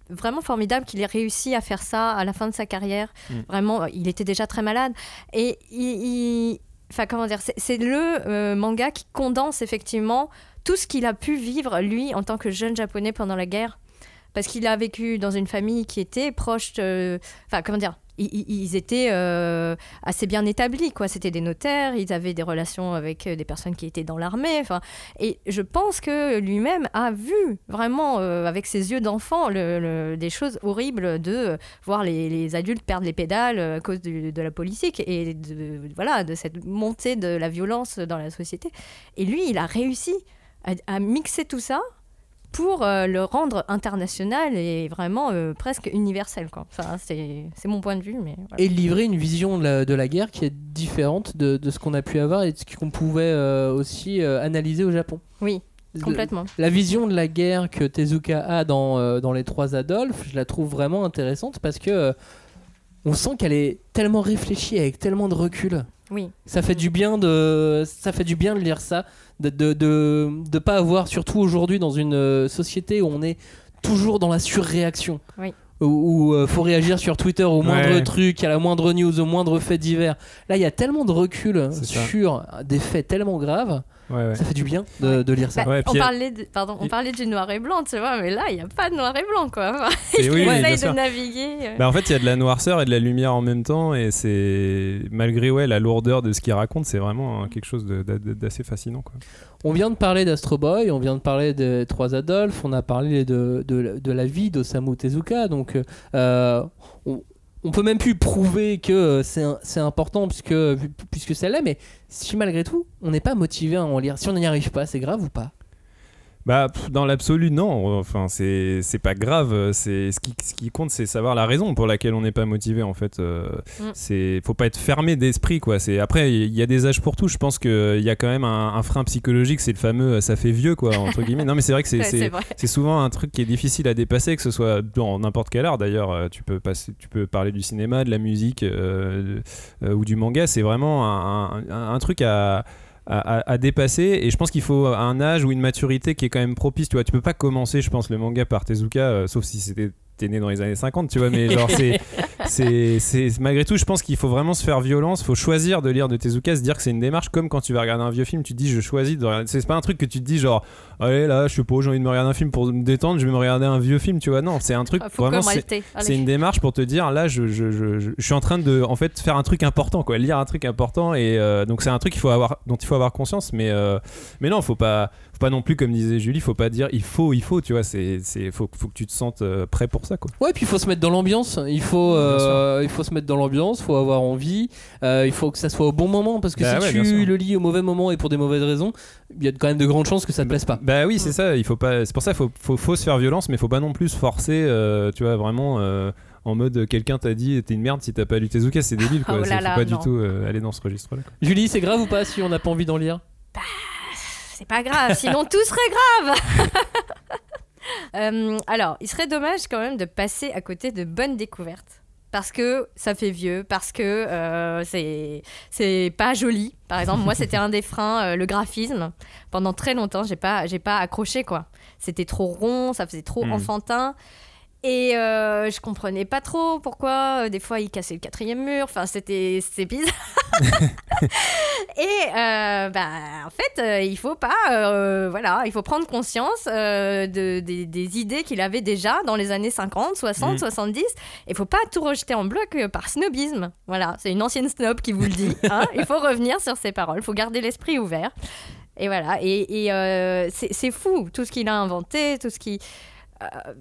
vraiment formidable qu'il ait réussi à faire ça à la fin de sa carrière. Mm. Vraiment, il était déjà très malade. Et il... Enfin, comment dire, c'est- c'est le euh, manga qui condense effectivement tout ce qu'il a pu vivre, lui, en tant que jeune japonais pendant la guerre parce qu'il a vécu dans une famille qui était proche, enfin comment dire, ils, étaient euh, assez bien établis, quoi. C'était des notaires, ils avaient des relations avec euh, des personnes qui étaient dans l'armée. Enfin, et je pense que lui-même a vu vraiment euh, avec ses yeux d'enfant des choses horribles de voir les, adultes perdre les pédales à cause de la politique et de, voilà, de cette montée de la violence dans la société. Et lui, il a réussi à mixer tout ça pour euh, le rendre international et vraiment euh, presque universel. Quoi. Enfin, c'est c'est mon point de vue. Mais voilà. Et livrer une vision de la, de la guerre qui est différente de, de ce qu'on a pu avoir et de ce qu'on pouvait euh, aussi analyser au Japon. Oui, complètement. La vision de la guerre que Tezuka a dans, dans Les Trois Adolphes, je la trouve vraiment intéressante parce que on sent qu'elle est tellement réfléchie avec tellement de recul. Oui. Ça fait du bien de, ça fait du bien de lire ça, de de, de, de pas avoir, surtout aujourd'hui dans une euh, société où on est toujours dans la surréaction. Où il faut réagir sur Twitter au moindre Ouais. truc, à la moindre news, au moindre fait divers. Là, il y a tellement de recul ça. sur des faits tellement graves, Ouais, ouais. ça fait du bien de, de lire ça. Bah, Ouais, on, parlait de, pardon, on parlait du noir et blanc, tu vois, mais là, il n'y a pas de noir et blanc, quoi. Enfin, Et il oui, oui, bien essaye sûr. de naviguer. euh. Bah, en fait, il y a de la noirceur et de la lumière en même temps, et c'est malgré ouais la lourdeur de ce qu'il raconte, c'est vraiment euh, quelque chose d'assez fascinant. Quoi. On vient de parler d'Astro Boy, on vient de parler des Trois Adolphes, on a parlé de, la vie d'Osamu Tezuka, donc euh, on, peut même plus prouver que c'est important puisque, puisque c'est là, mais si malgré tout on n'est pas motivé à en lire, si on n'y arrive pas, c'est grave ou pas? Bah, pff, dans l'absolu, non. Enfin, c'est c'est pas grave. C'est ce qui, ce qui compte, c'est savoir la raison pour laquelle on n'est pas motivé. En fait, Euh, Mm. c'est faut pas être fermé d'esprit, quoi. C'est après, il y a des âges pour tout. Je pense qu'il y a quand même un, un frein psychologique. C'est le fameux, euh, ça fait vieux, quoi, entre guillemets. Non, mais c'est vrai que c'est Ouais, c'est- c'est vrai. c'est souvent un truc qui est difficile à dépasser, que ce soit dans n'importe quel art d'ailleurs. Euh, Tu peux, passer, tu peux parler du cinéma, de la musique euh, euh, ou du manga. C'est vraiment un, un- un truc à, à, dépasser. Et je pense qu'il faut un âge ou une maturité qui est quand même propice. Tu vois, tu peux pas commencer, je pense, le manga par Tezuka, euh, sauf si c'était t'es né dans les années 50, tu vois, mais genre c'est, c'est, c'est malgré tout, je pense qu'il faut vraiment se faire violence, faut choisir de lire de Tezuka, se dire que c'est une démarche comme quand tu vas regarder un vieux film, tu te dis je choisis de regarder, c'est pas un truc que tu te dis genre allez là, je sais pas, j'ai envie de me regarder un film pour me détendre, je vais me regarder un vieux film, tu vois, non, c'est un truc Ah, faut vraiment c'est, une démarche pour te dire là je, je, je, je- je suis en train de en fait faire un truc important quoi lire un truc important et euh, donc c'est un truc qu'il faut avoir dont il faut avoir conscience mais euh, mais non faut pas faut pas non plus comme disait Julie faut pas dire il faut il faut tu vois c'est c'est faut, faut que tu te sentes euh, prêt pour ça quoi Ouais, puis il faut se mettre dans l'ambiance. Il faut, euh, il faut se mettre dans l'ambiance. Il faut avoir envie. euh, il faut que ça soit au bon moment parce que Bah si ouais, tu le lis au mauvais moment et pour des mauvaises raisons, il y a quand même de grandes chances que ça te plaise pas. Bah oui c'est ça il faut pas c'est pour ça faut, faut faut se faire violence mais faut pas non plus se forcer euh, tu vois vraiment euh, en mode euh, quelqu'un t'a dit t'es une merde si t'as pas lu Tezuka c'est débile quoi. Oh C'est- là faut pas du tout euh, aller dans ce registre là Julie, c'est grave ou pas si on n'a pas envie d'en lire? C'est pas grave, sinon tout serait grave. Euh, alors, il serait dommage quand même de passer à côté de bonnes découvertes. Parce que ça fait vieux, parce que euh, c'est c'est pas joli. Par exemple, moi, c'était un des freins, euh, le graphisme. Pendant très longtemps, j'ai pas, j'ai pas accroché, quoi. C'était trop rond, ça faisait trop Mm. enfantin. Et euh, je comprenais pas trop pourquoi, euh, des fois, il cassait le quatrième mur. Enfin, c'était bizarre. Et euh, bah, en fait, euh, il faut pas, euh, voilà, il faut prendre conscience de, des, des idées qu'il avait déjà dans les années 50, 60, Mm. 70. Il faut pas tout rejeter en bloc par snobisme. Voilà, c'est une ancienne snob qui vous le dit. hein. Il faut revenir sur ses paroles, il faut garder l'esprit ouvert. Et voilà, et, et, c'est fou tout ce qu'il a inventé, tout ce qui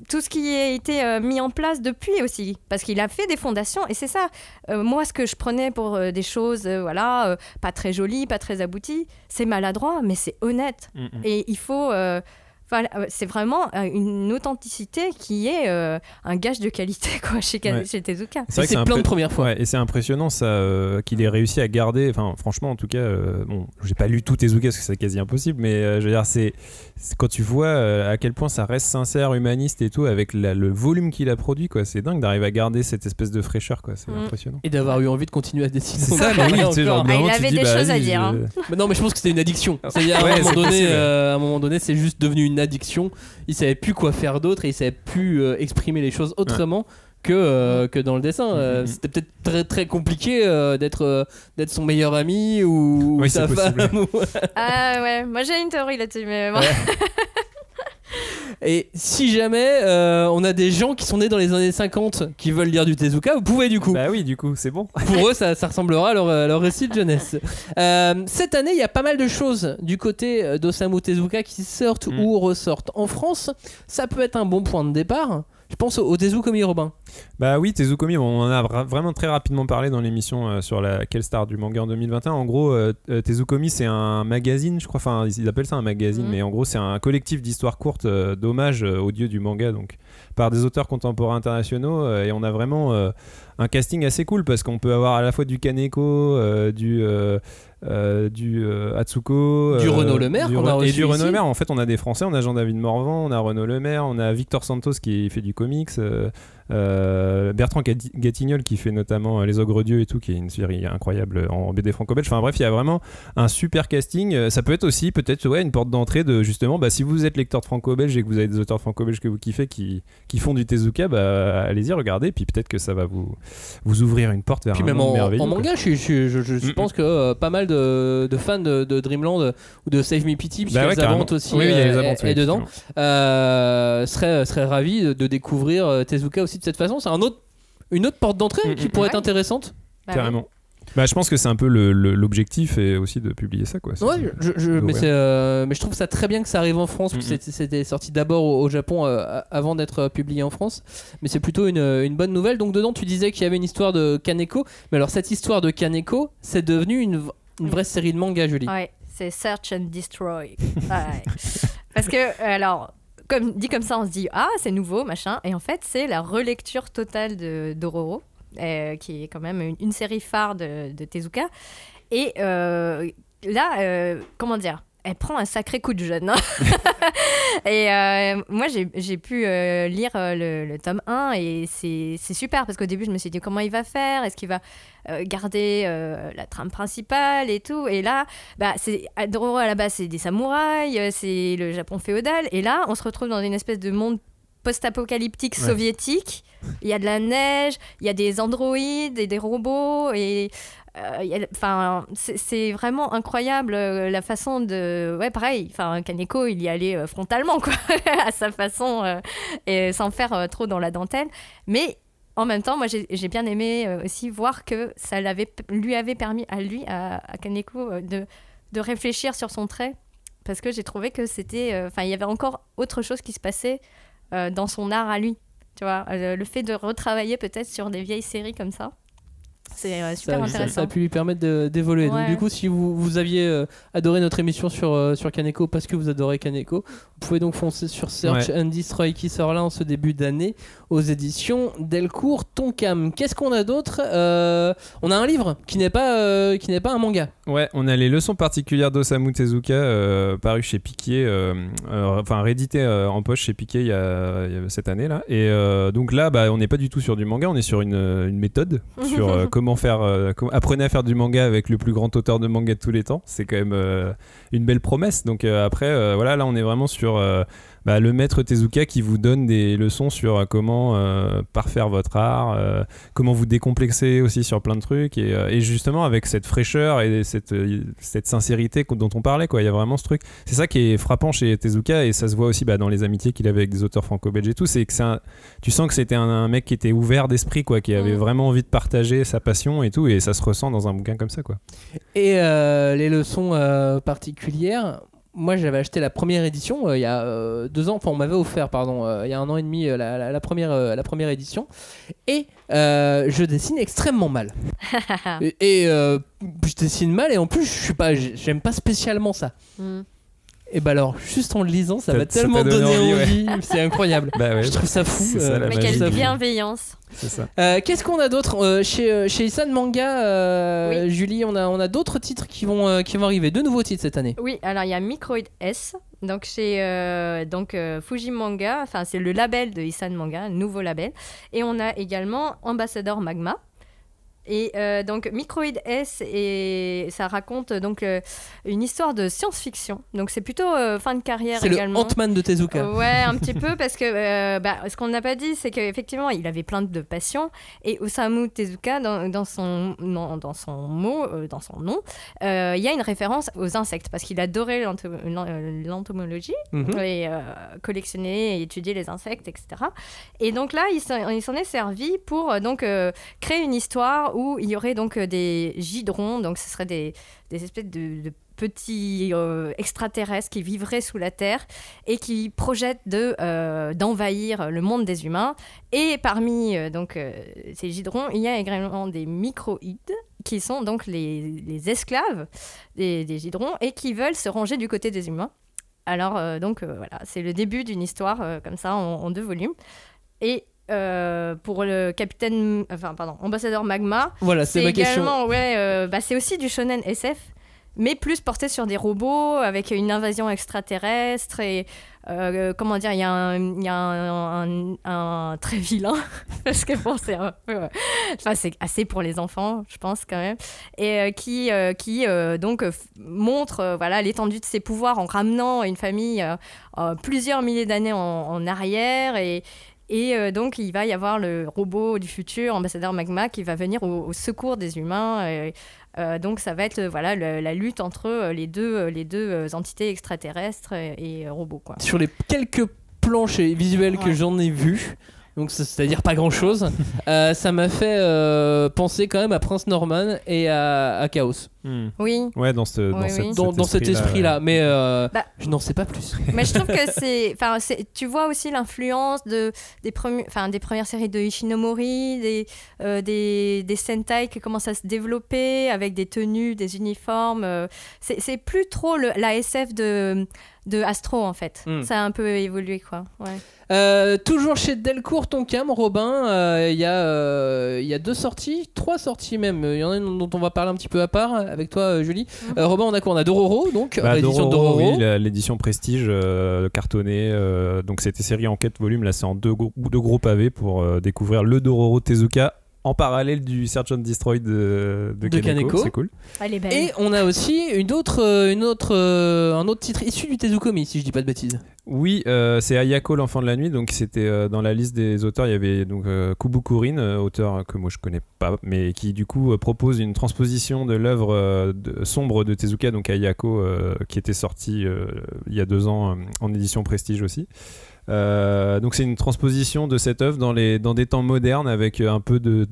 tout ce qui a été euh, mis en place depuis aussi, parce qu'il a fait des fondations, et c'est ça. Euh, moi, ce que je prenais pour euh, des choses, euh, voilà, euh, pas très jolies, pas très abouties, c'est maladroit, mais c'est honnête. Et il faut. Euh, c'est vraiment euh, une authenticité qui est euh, un gage de qualité quoi, chez, Ouais. chez Tezuka. C'est vrai que C'est un plein peu- de premières fois. Ouais, et c'est impressionnant ça euh, qu'il ait réussi à garder. Enfin, franchement, en tout cas, euh, bon, j'ai pas lu tout Tezuka parce que c'est quasi impossible, mais euh, je veux dire, c'est quand tu vois euh, à quel point ça reste sincère, humaniste et tout, avec la- le volume qu'il a produit, quoi. C'est dingue d'arriver à garder cette espèce de fraîcheur, quoi. C'est Mm. impressionnant. Et d'avoir eu envie de continuer à dessiner. C'est ça, mais oui, tu sais, genre, Encore. Ah, il avait dis, des bah, choses à dire, hein. Mais non, mais je pense que c'était une addiction. C'est-à-dire, à, Ouais, à un moment donné, c'est juste devenu une addiction. Il savait plus quoi faire d'autre et il savait plus euh, exprimer les choses autrement que, euh, que dans le dessin. Euh, Mhm. C'était peut-être très très compliqué euh, d'être euh, d'être son meilleur ami ou, Oui, sa c'est possible. femme. ou- Ah ouais, moi j'ai une théorie là-dessus, mais bon. Et si jamais euh, on a des gens qui sont nés dans les années 50 qui veulent lire du Tezuka, vous pouvez du coup. Bah oui, du coup, c'est bon. Pour eux, ça, ça ressemblera à leur, à leur récit de jeunesse. Euh, cette année, il y a pas mal de choses du côté euh, d'Osamu Tezuka qui sortent Mm. ou ressortent en France. Ça peut être un bon point de départ. Je pense au, au Tezukomi Robin. Bah oui, Tezukomi, on en a vra- vraiment très rapidement parlé dans l'émission euh, sur la quelle star du manga en 2021. En gros, euh, euh, Tezukomi, c'est un magazine, je crois, enfin, ils appellent ça un magazine, Mhm. mais en gros, c'est un collectif d'histoires courtes euh, d'hommage aux dieux du manga, donc par des auteurs contemporains internationaux. et on a vraiment un casting assez cool parce qu'on peut avoir à la fois du Kaneko, du. Euh, du euh, Atsuko, Du euh, Renaud Lemaire du qu'on a Re- reçu et du Renaud ici. Lemaire. En fait, on a des Français, on a Jean-David Morvan, on a Renaud Lemaire, on a Victor Santos qui fait du comics, euh, Bertrand Gati- Gatignol qui fait notamment euh, Les Ogres Dieux et tout, qui est une série incroyable en BD franco-belge. Enfin bref, il y a vraiment un super casting. Euh, Ça peut être aussi peut-être ouais, une porte d'entrée de justement, bah, si vous êtes lecteur de franco-belge et que vous avez des auteurs franco-belges que vous kiffez qui, qui font du Tezuka, bah, allez-y, regardez, puis peut-être que ça va vous, vous ouvrir une porte vers Puis un même monde en, merveilleux. en manga, je, suis- je, suis- je- je Mm, pense que euh, pas mal de, de fans de, de Dreamland ou de Save Me Pity, puisque Bah ouais, les carrément. aussi Oui, oui, les euh, est- dedans, seraient serait ravis de, découvrir Tezuka aussi de cette façon. C'est un autre, une autre porte d'entrée Mm, qui mm, pourrait être ouais. intéressante. Bah oui. Carrément. Bah, je pense que c'est un peu le- le- l'objectif et aussi de publier ça. Quoi. C'est- Ouais, je, je- mais, d'ouvrir. c'est, euh, mais je trouve ça très bien que ça arrive en France. Mhm. c'était- sorti d'abord au, au Japon euh, a- avant d'être euh, publié en France. Mais c'est plutôt une, une bonne nouvelle. Donc dedans, tu disais qu'il y avait une histoire de Kaneko. Mais alors cette histoire de Kaneko, c'est devenu une, vraie série de manga, Julie. Ouais, c'est Search and Destroy. Ouais. Parce que, alors, comme, dit comme ça, on se dit, ah, c'est nouveau, machin. Et en fait, c'est la relecture totale de Dororo, euh, qui est quand même une, série phare de, de Tezuka. Et euh, là, euh, comment dire elle prend un sacré coup de jeune. hein. et euh, moi, j'ai pu euh, lire euh, le, le tome 1 et c'est super parce qu'au début, je me suis dit comment il va faire? Est-ce qu'il va euh, garder la trame principale et tout? Et là, bah, Dororo à la base, c'est des samouraïs, c'est le Japon féodal. Et là, on se retrouve dans une espèce de monde post-apocalyptique Ouais. soviétique. Il y a de la neige, il y a des androïdes et des robots et enfin c'est vraiment incroyable euh, la façon de ouais pareil enfin Kaneko il y allait euh, frontalement quoi à sa façon euh, et sans faire euh, trop dans la dentelle. Mais en même temps moi j'ai bien aimé euh, aussi voir que ça lui avait permis à lui à, à Kaneko euh, de de réfléchir sur son trait. Parce que j'ai trouvé que c'était euh, enfin il y avait encore autre chose qui se passait euh, dans son art à lui tu vois Euh, le fait de retravailler peut-être sur des vieilles séries comme ça c'est euh, super ça, ça- intéressant ça a pu lui permettre d'évoluer. Donc du coup, si vous, vous aviez euh, adoré notre émission sur, euh, sur Kaneko parce que vous adorez Kaneko, pouvez donc foncer sur Search and Destroy qui sort là en ce début d'année aux éditions Delcourt Tonkam. Qu'est-ce qu'on a d'autre? Euh, On a un livre qui n'est pas, euh, qui n'est pas un manga. Ouais, on a les leçons particulières d'Osamu Tezuka euh, paru chez Piquet, euh, enfin réédité en poche chez Piquet il y a, il y a cette année là. Et donc là, bah, on n'est pas du tout sur du manga, on est sur une, une méthode sur comment faire, apprenez à faire du manga avec le plus grand auteur de manga de tous les temps. C'est quand même une belle promesse. Donc après, voilà, là on est vraiment sur euh, bah, le maître Tezuka qui vous donne des leçons sur euh, comment euh, parfaire votre art, comment vous décomplexer aussi sur plein de trucs et, et justement avec cette fraîcheur et cette, cette sincérité dont on parlait quoi il y a vraiment ce truc c'est ça qui est frappant chez Tezuka et ça se voit aussi bah, dans les amitiés qu'il avait avec des auteurs franco-belges et tout c'est que un- tu sens que c'était un, un mec qui était ouvert d'esprit quoi qui avait Mm. vraiment envie de partager sa passion et tout et ça se ressent dans un bouquin comme ça quoi Et euh, les leçons euh, particulières. Moi, j'avais acheté la première édition euh, il y a euh, deux ans. Enfin, on m'avait offert, pardon, euh, il y a un an et demi la, la- la première, la première édition. Et je dessine extrêmement mal. et et, je dessine mal et en plus, je suis pas, j'aime pas spécialement ça. Mm. Et bah alors, juste en le lisant, ça m'a tellement donné donné envie, envie. C'est incroyable. bah ouais Je trouve ça fou. Ça, euh, la mais quelle bienveillance c'est ça euh, Qu'est-ce qu'on a d'autre Euh, chez, euh, chez Isan Manga euh, Oui. Julie, on a, on a d'autres titres qui vont, euh, qui vont arriver. Deux nouveaux titres cette année. Oui, alors il y a Microid S, donc chez euh, donc, euh, Fuji Manga, enfin c'est le label de Isan Manga, un nouveau label. Et on a également Ambassador Magma. Et euh, donc Microïd S et ça raconte donc euh, une histoire de science-fiction. Donc c'est plutôt euh, fin de carrière C'est le également. Ant-Man de Tezuka. Ouais, un petit peu parce que bah, ce qu'on n'a pas dit, c'est qu'effectivement, il avait plein de passions et Osamu Tezuka, dans, dans son, dans son mot, dans son nom, il y a une référence aux insectes parce qu'il adorait l'ento- l'en- l'entomologie Mhm. et collectionner et étudier les insectes, etc. Et donc là, il s'en il s'en est servi pour donc créer une histoire où il y aurait donc euh, des gidrons, donc ce seraient des, espèces de, petits euh, extraterrestres qui vivraient sous la Terre et qui projettent de, euh, d'envahir le monde des humains. Et parmi donc, ces gidrons, il y a également des microïdes qui sont donc les, les esclaves des, gidrons et qui veulent se ranger du côté des humains. Alors, donc voilà, c'est le début d'une histoire comme ça en, en deux volumes. Et euh, pour le capitaine, enfin, pardon, ambassadeur Magma, Voilà, c'est ma question. ouais, euh, bah, c'est aussi du shonen SF, mais plus porté sur des robots avec une invasion extraterrestre et euh, comment dire, il y a un, y a un, un- un très vilain. Parce que bon, c'est enfin c'est assez pour les enfants, je pense quand même, et qui qui donc montre voilà l'étendue de ses pouvoirs en ramenant une famille plusieurs milliers d'années en, en arrière et et euh, donc, il va y avoir le robot du futur, ambassadeur Magma, qui va venir au, au secours des humains. euh, euh, donc, ça va être euh, voilà, le- la lutte entre les deux, les deux entités extraterrestres et, et, robots. Quoi. Sur les quelques planches et visuels que Ouais. j'en ai vus, donc c'est- c'est-à-dire pas grand-chose, euh, ça m'a fait euh, penser quand même à Prince Norman et à, à Chaos. Hmm. Oui, Ouais, dans, ce, dans, Oui, cette- oui. Dans, dans cet esprit-là, mais euh, Bah. je n'en sais pas plus. mais je trouve que c'est. Tu vois aussi l'influence de, des, premi- enfin, des premières séries de Ishinomori, des, euh, des, des Sentai qui commencent à se développer avec des tenues, des uniformes. euh, c'est c'est plus trop le, la SF de, de Astro, en fait. Hmm. Ça a un peu évolué, quoi. Ouais. Euh, toujours chez Delcourt Tonkam, Robin, euh, il y, a, euh, il y a deux sorties, trois sorties même. Il y en a une dont on va parler un petit peu à part avec toi, euh, Julie. Euh, Robin, on a quoi On a Dororo, donc Bah, l'édition Dororo, Dororo. oui, l'édition Prestige euh, cartonnée. euh, donc c'était série en quatre volumes. Là, c'est en deux, gros- deux gros pavés pour euh, découvrir le Dororo Tezuka en parallèle du Search and Destroy de, de, De Kaneko. C'est cool. Elle est belle. Et on a aussi une autre, euh, une autre, euh, un autre titre issu du Tezukomi, si je dis pas de bêtises. Oui, euh, c'est Ayako, l'enfant de la nuit. Donc c'était euh, dans la liste des auteurs. Il y avait donc euh, Kubukurin, auteur que moi je connais pas, mais qui du coup euh, propose une transposition de l'œuvre euh, sombre de Tezuka, donc Ayako, euh, qui était sorti euh, il y a deux ans euh, en édition Prestige aussi. Euh, donc c'est une transposition de cette œuvre dans, dans des temps modernes avec un peu de,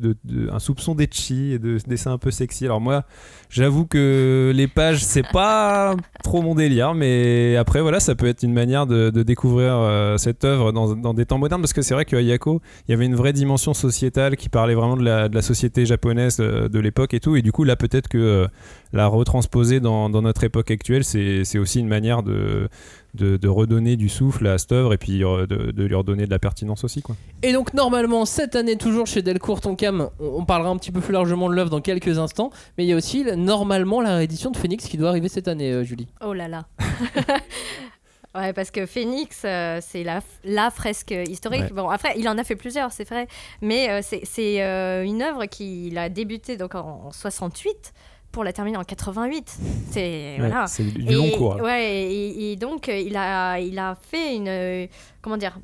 un soupçon d'etchi et de dessins un peu sexy. Alors moi, j'avoue que les pages c'est pas trop mon délire, mais après voilà, ça peut être une manière de, découvrir euh, cette œuvre dans, dans des temps modernes parce que c'est vrai que Ayako, il y avait une vraie dimension sociétale qui parlait vraiment de la, société japonaise euh, de l'époque et tout, et du coup là peut-être que la retransposer dans, dans notre époque actuelle, c'est aussi une manière de de, de redonner du souffle à cette œuvre et puis euh, de, de lui redonner de la pertinence aussi quoi. Et donc normalement cette année toujours chez Delcourt Tonkam, on, on parlera un petit peu plus largement de l'œuvre dans quelques instants, mais il y a aussi normalement la réédition de Phoenix qui doit arriver cette année, euh, Julie. Oh là là. Ouais, parce que Phoenix, euh, c'est la, la fresque historique. Ouais. Bon, après, il en a fait plusieurs, c'est vrai. Mais euh, c'est euh, une œuvre qu'il a débuté donc, en 68 pour la terminer en 88. C'est. voilà. c'est du long cours. Ouais, et, et donc euh, il a, il a fait une. euh, Comment dire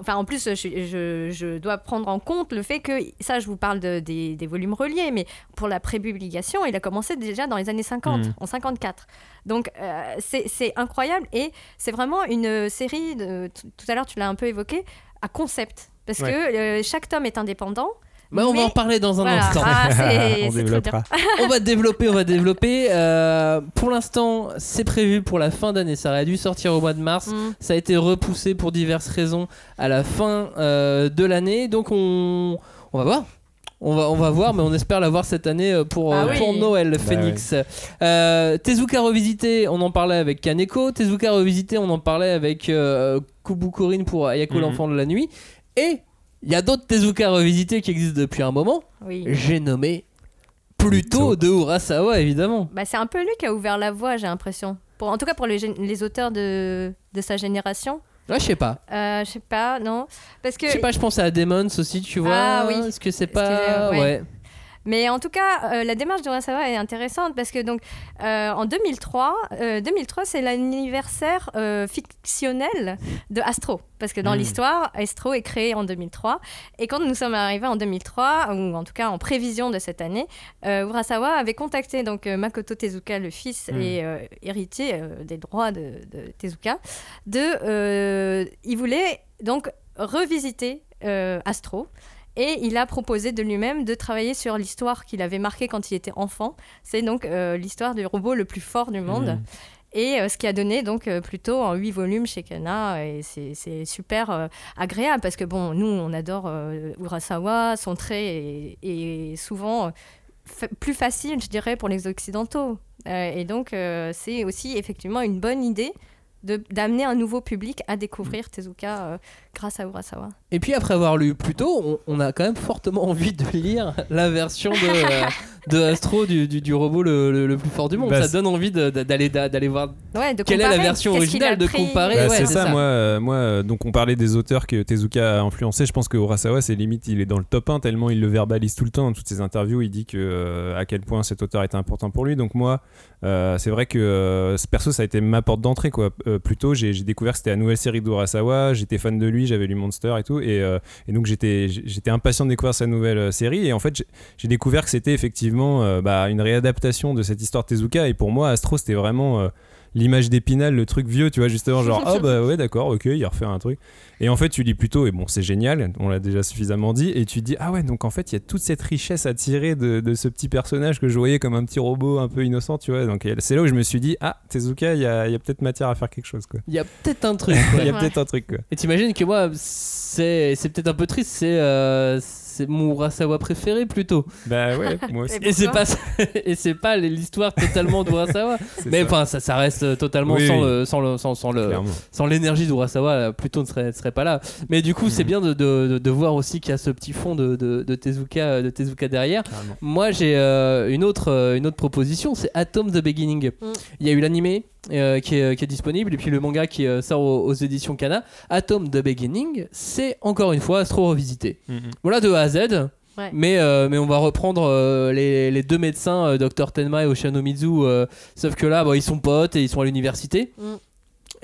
Enfin, en plus, je, je- je dois prendre en compte le fait que, ça, je vous parle de- des, des volumes reliés, mais pour la prépublication, il a commencé déjà dans les années 50, Mhm. en 54. Donc, euh, c'est incroyable et c'est vraiment une série, de, tout tout à l'heure, tu l'as un peu évoqué, à concept. Parce Ouais. que euh, chaque tome est indépendant. Bah, on va en parler dans un Voilà. instant. Ah, c'est- On c'est très développera. on va développer, on va développer. Euh, pour l'instant, c'est prévu pour la fin d'année. Ça aurait dû sortir au mois de mars. Mm. Ça a été repoussé pour diverses raisons à la fin euh, de l'année. Donc on, on va voir. On va, on va voir, mais on espère l'avoir cette année euh, pour, Ah euh, oui. pour Noël, Phoenix. Euh, Tezuka revisité, on en parlait avec Kaneko. Tezuka revisité, on en parlait avec euh, Kubukurin pour Ayako Mhm. l'enfant de la nuit. Et il y a d'autres Tezuka revisités qui existent depuis un moment. Oui. J'ai nommé plutôt de Urasawa, évidemment. Bah, c'est un peu lui qui a ouvert la voie, j'ai l'impression. Pour, en tout cas pour les, auteurs de, de sa génération. Ouais, je sais pas. Euh, je sais pas, non. Parce que Je sais pas, je pense à Demons aussi, tu vois. Ah oui. Est-ce que c'est que- pas. ouais. ouais. Mais en tout cas, euh, la démarche d'Urasawa est intéressante parce que donc euh, en 2003, euh, 2003 c'est l'anniversaire euh, fictionnel de Astro. Parce que dans Mm. l'histoire, Astro est créé en 2003. Et quand nous sommes arrivés en 2003, ou en tout cas en prévision de cette année, euh, Urasawa avait contacté donc euh, Makoto Tezuka, le fils Mm. et euh, héritier euh, des droits de, de Tezuka, de, euh, il voulait donc revisiter euh, Astro. Et il a proposé de lui-même de travailler sur l'histoire qu'il avait marquée quand il était enfant. C'est donc euh, l'histoire du robot le plus fort du monde. Mhm. Et euh, ce qui a donné donc euh, plutôt en huit volumes chez Kana. Et c'est super euh, agréable parce que bon, nous, on adore Urasawa. Son trait est, est souvent fa- plus facile, je dirais, pour les Occidentaux. Et donc, c'est aussi effectivement une bonne idée d'amener un nouveau public à découvrir Tezuka euh, grâce à Urasawa. Et puis après avoir lu plus tôt, on, on a quand même fortement envie de lire la version de, euh, de Astro du, du, du robot le, le- le plus fort du monde. Bah, ça donne envie d'aller d'aller voir Ouais, de quelle est la version originale, de comparer. Bah, ouais, c'est ça, ça. moi, euh, moi euh, donc on parlait des auteurs que Tezuka a influencé. Je pense que Urasawa, c'est limite, il est dans le top 1 tellement il le verbalise tout le temps. Dans toutes ses interviews, il dit que, euh, à quel point cet auteur était important pour lui. Donc, moi, euh, c'est vrai que euh, ce perso, ça a été ma porte d'entrée. quoi. Euh, plus tôt, j'ai j'ai découvert que c'était la nouvelle série d'Urasawa. J'étais fan de lui, j'avais lu Monster et tout. Et, euh, donc, j'étais impatient de découvrir sa nouvelle euh, série. Et en fait, j'ai- j'ai découvert que c'était effectivement euh, bah, une réadaptation de cette histoire de Tezuka. Et pour moi, Astro, c'était vraiment. L'image d'Épinal, le truc vieux, tu vois, justement, genre, oh bah ouais, d'accord, ok, il refait un truc. Et en fait, tu lis plutôt, et bon, c'est génial, on l'a déjà suffisamment dit, et tu te dis, ah ouais, donc en fait, il y a toute cette richesse à tirer de, de ce petit personnage que je voyais comme un petit robot un peu innocent, tu vois. Donc c'est là où je me suis dit, ah, Tezuka, il y a, il y a peut-être matière à faire quelque chose, quoi. Il y a peut-être un truc. Il y a Ouais. peut-être un truc, quoi. Et t'imagines que moi, c'est c'est peut-être un peu triste, c'est euh, c'est mon Urasawa préféré plutôt. Bah ouais, moi aussi. Et c'est pas et c'est pas l'histoire totalement d'Urasawa. Mais ça, enfin, ça, ça reste totalement Oui, sans, oui. Le, sans le sans, sans le sans l'énergie d'Urasawa, euh, Pluto ne serait, ne serait pas là. Mais du coup, c'est Mhm. bien de, de, de- de voir aussi qu'il y a ce petit fond de, de, de Tezuka, de Tezuka derrière. Carrément. Moi, j'ai euh, une, autre, euh, une autre proposition, c'est Atom the Beginning. Mm. Il y a eu l'animé euh, qui, est, qui est disponible et puis le manga qui euh, sort aux, aux éditions Kana. Atom the Beginning, c'est encore une fois Astro revisité. Mhm. Voilà de A à Z. Ouais. Mais, euh, mais on va reprendre euh, les, les deux médecins, euh, Dr Tenma et Oshinomizu, euh, sauf que là, bon, ils sont potes et ils sont à l'université. Mm.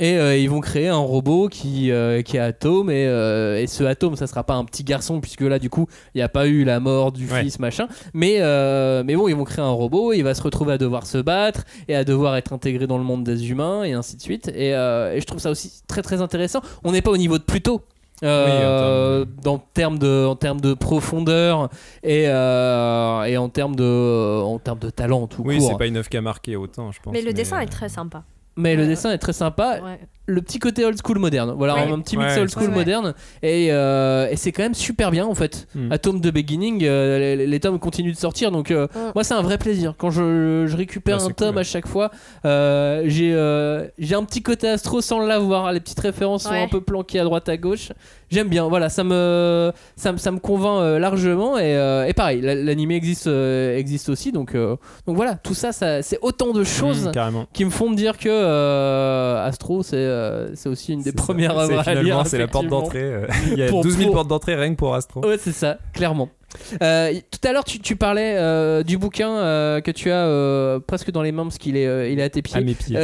Et euh, ils vont créer un robot qui, euh, qui est Atome. Et, euh, et ce Atome, ça sera pas un petit garçon, puisque là, du coup, il n'y a pas eu la mort du Ouais. fils, machin. Mais, euh, mais bon, ils vont créer un robot. Il va se retrouver à devoir se battre et à devoir être intégré dans le monde des humains, et ainsi de suite. Et, euh, et je trouve ça aussi très très intéressant. On n'est pas au niveau de Pluto. Euh, dans termes de en termes de profondeur et, euh, et en termes de en termes de talent tout Oui, court c'est pas une œuvre qui a marqué autant, je pense. Mais le dessin est très sympa. Mais le dessin est très sympa Ouais. Le petit côté old school moderne. Voilà, Ouais. un petit mix Ouais. old school Ouais, ouais. moderne. Et, euh, et c'est quand même super bien en fait. Hmm. Atom de Beginning, euh, les, les tomes continuent de sortir. Donc, euh, Mm. moi, c'est un vrai plaisir. Quand je, je récupère un tome cool. à chaque fois, euh, j'ai euh, j'ai un petit côté astro sans l'avoir. Les petites références sont un peu planquées à droite à gauche. J'aime bien. Voilà, ça me, ça, me- ça me convainc euh, largement. Et, euh, et pareil, la- l'animé existe, euh, existe aussi. Donc, euh, donc voilà, tout ça, ça c'est autant de choses Mhm, carrément. qui me font me dire que euh, Astro c'est euh, c'est aussi une des ça. premières C'est œuvres à lire. finalement, c'est la porte d'entrée. euh, Il y a Pour- 12 000 pour- portes d'entrée rien que pour Astro. Ouais, c'est ça, clairement. Euh, tout à l'heure, tu, tu parlais euh, du bouquin euh, que tu as presque dans les mains parce qu'il est, il est à tes pieds. À mes pieds.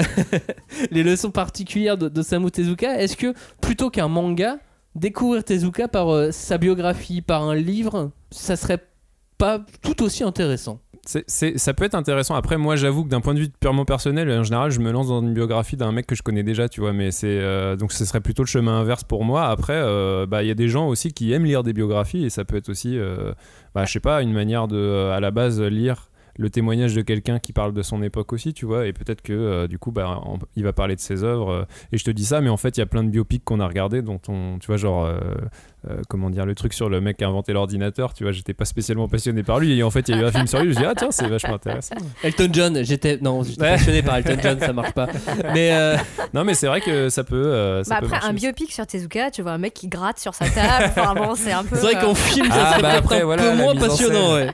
les leçons particulières de, de Samu Tezuka. Est-ce que plutôt qu'un manga, découvrir Tezuka par sa biographie, par un livre, ça serait pas tout aussi intéressant? Ça peut être intéressant. Après, moi, j'avoue que d'un point de vue purement personnel, en général, je me lance dans une biographie d'un mec que je connais déjà, tu vois. Mais c'est euh, donc ce serait plutôt le chemin inverse pour moi. Après, euh, bah, il y a des gens aussi qui aiment lire des biographies et ça peut être aussi, euh, bah, je sais pas, une manière de, à la base, lire le témoignage de quelqu'un qui parle de son époque aussi, tu vois. Et peut-être que du coup, bah, il va parler de ses œuvres. et je te dis ça, mais en fait, il y a plein de biopics qu'on a regardés dont on, tu vois, genre. Euh, comment dire le truc sur le mec qui a inventé l'ordinateur tu vois j'étais pas spécialement passionné par lui et en fait il y a eu un film sur lui je me dis ah tiens c'est vachement intéressant Elton John, j'étais non, j'étais Ouais. passionné par Elton John, ça marche pas. Mais euh, non mais c'est vrai que ça peut euh, ça Bah peut après, marcher un biopic sur Tezuka, tu vois un mec qui gratte sur sa table. enfin bon, c'est un peu. c'est vrai euh, qu'en film, ça Ah, serait bah peut-être après, un voilà, peu moins passionnant, ouais.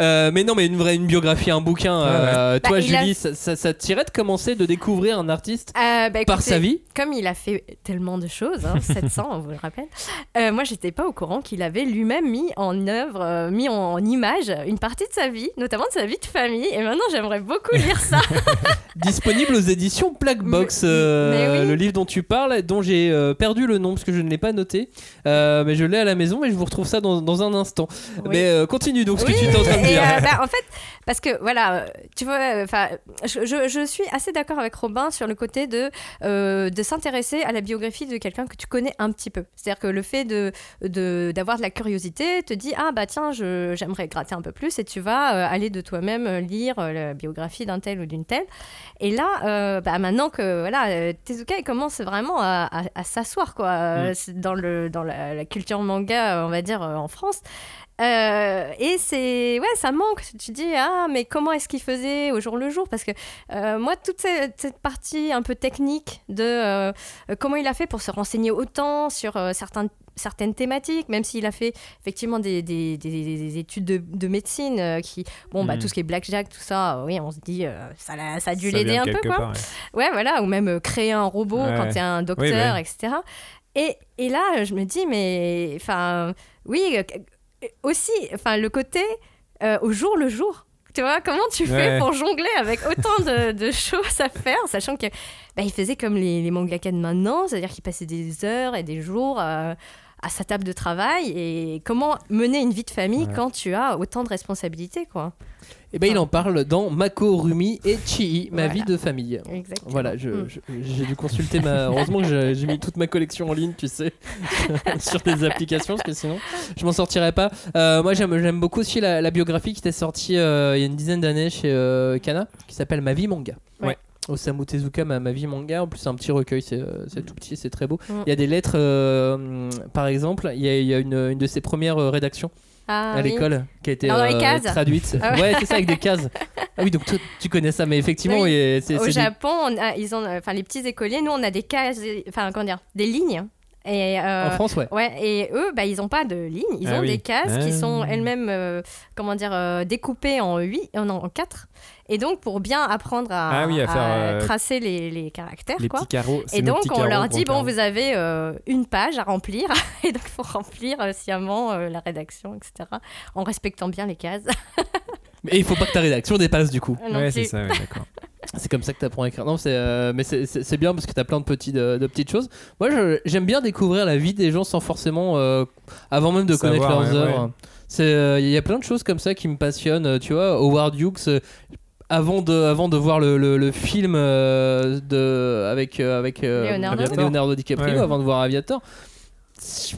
Euh, mais non, mais une vraie une biographie, un bouquin. euh, Bah, toi, a- Julie, ça, ça, tirait de commencer de découvrir un artiste Euh, bah, par sa vie? Comme il a fait tellement de choses, hein, 700, on vous le rappelle, euh, moi j'étais pas au courant qu'il avait lui-même mis en œuvre, euh, mis en, en image une partie de sa vie, notamment de sa vie de famille. Et maintenant j'aimerais beaucoup lire ça. Disponible aux éditions Black Box, euh, oui. le livre dont tu parles, dont j'ai euh, perdu le nom parce que je ne l'ai pas noté, Euh, mais je l'ai à la maison et je vous retrouve ça dans, dans un instant. Oui. Mais continue donc ce Oui, que tu étais en train de dire. bah, en fait, parce que voilà, tu vois, euh, enfin, je, je- je suis assez d'accord avec Robin sur le côté de, euh, de s'intéresser à la biographie de quelqu'un que tu connais un petit peu. C'est-à-dire que le fait de de- d'avoir de, la curiosité te dit ah bah tiens, j'aimerais gratter un peu plus et tu vas euh, aller de toi-même lire euh, la biographie d'un tel ou d'une telle. Et là, bah, maintenant que voilà, Tezuka il commence vraiment à, à- à s'asseoir quoi, Mm. dans le dans la, la culture manga, on va dire en France. Euh, et c'est ouais ça manque tu dis ah mais comment est-ce qu'il faisait au jour le jour? Parce que euh, moi toute cette, cette partie un peu technique de euh, comment il a fait pour se renseigner autant sur certains certaines thématiques, même s'il a fait effectivement des, des, des- des études de, de médecine qui, bon, bah, Mhm. tout ce qui est blackjack, tout ça, oui, on se dit, ça, l'a- ça a dû l'aider un peu, quoi. part, ouais. Ouais, voilà, ou même créer un robot Ouais. quand t'es un docteur, Oui, bah etc. Et, et là, je me dis, mais enfin, oui, aussi, enfin, le côté euh, au jour le jour. Tu vois, comment tu fais Ouais. pour jongler avec autant de, de choses à faire, sachant que bah, il faisait comme les, les de maintenant, c'est-à-dire qu'il passait des heures et des jours euh, à sa table de travail. Et comment mener une vie de famille Ouais. quand tu as autant de responsabilités, quoi. Et ben il en parle dans Mako, Rumi et Chii, ma Voilà. vie de famille. Exactement. Voilà, Mm. je- j'ai dû consulter ma. Heureusement que j'ai mis toute ma collection en ligne, tu sais, sur des applications, parce que sinon je m'en sortirais pas. Euh, moi j'aime beaucoup aussi la, la biographie qui était sortie euh, il y a une dizaine d'années chez euh, Kana, qui s'appelle Ma vie manga. Ouais. Osamu Tezuka, ma, ma vie manga. En plus, c'est un petit recueil, c'est euh, c'est tout petit, c'est très beau. Mm. Il y a des lettres, euh, par exemple, il y a, il y a une, une de ses premières euh, rédactions Ah, à oui. l'école qui a été euh, traduite. Ah ouais. ouais, c'est ça, avec des cases. Ah oui, donc toi, tu connais ça, mais effectivement, Oui. et c'est Au Japon, on a- ils ont, enfin les petits écoliers, nous on a des cases, enfin comment dire, des lignes. Et, euh, En France, ouais. et eux, bah, ils n'ont pas de lignes, ils Ah ont oui. des cases qui Ah. sont elles-mêmes, euh, comment dire, euh, découpées en 8, en, en 4. Et donc, pour bien apprendre à, Ah oui, à faire, euh, tracer les, les caractères, Les quoi. petits carreaux. c'est Et donc, on leur dit, bon, vous avez euh, une page à remplir, et donc il faut remplir euh, sciemment euh, la rédaction, etc., en respectant bien les cases. Mais il faut pas que ta rédaction dépasse du coup. Non Ouais, c'est ça, ouais, d'accord. C'est comme ça que tu apprends à écrire. Non, c'est, euh, mais c'est, bien parce que tu as plein de, petits, de, de petites choses. Moi, j'aime bien découvrir la vie des gens sans forcément. euh, avant même de Savoir, connaître leurs œuvres. ouais. C'est, euh, Il y a plein de choses comme ça qui me passionnent. euh, Tu vois, Howard Hughes. Avant de, avant de voir le, le- le film euh, de, avec, euh, avec euh, Leonardo. Leonardo DiCaprio, Ouais. avant de voir Aviator,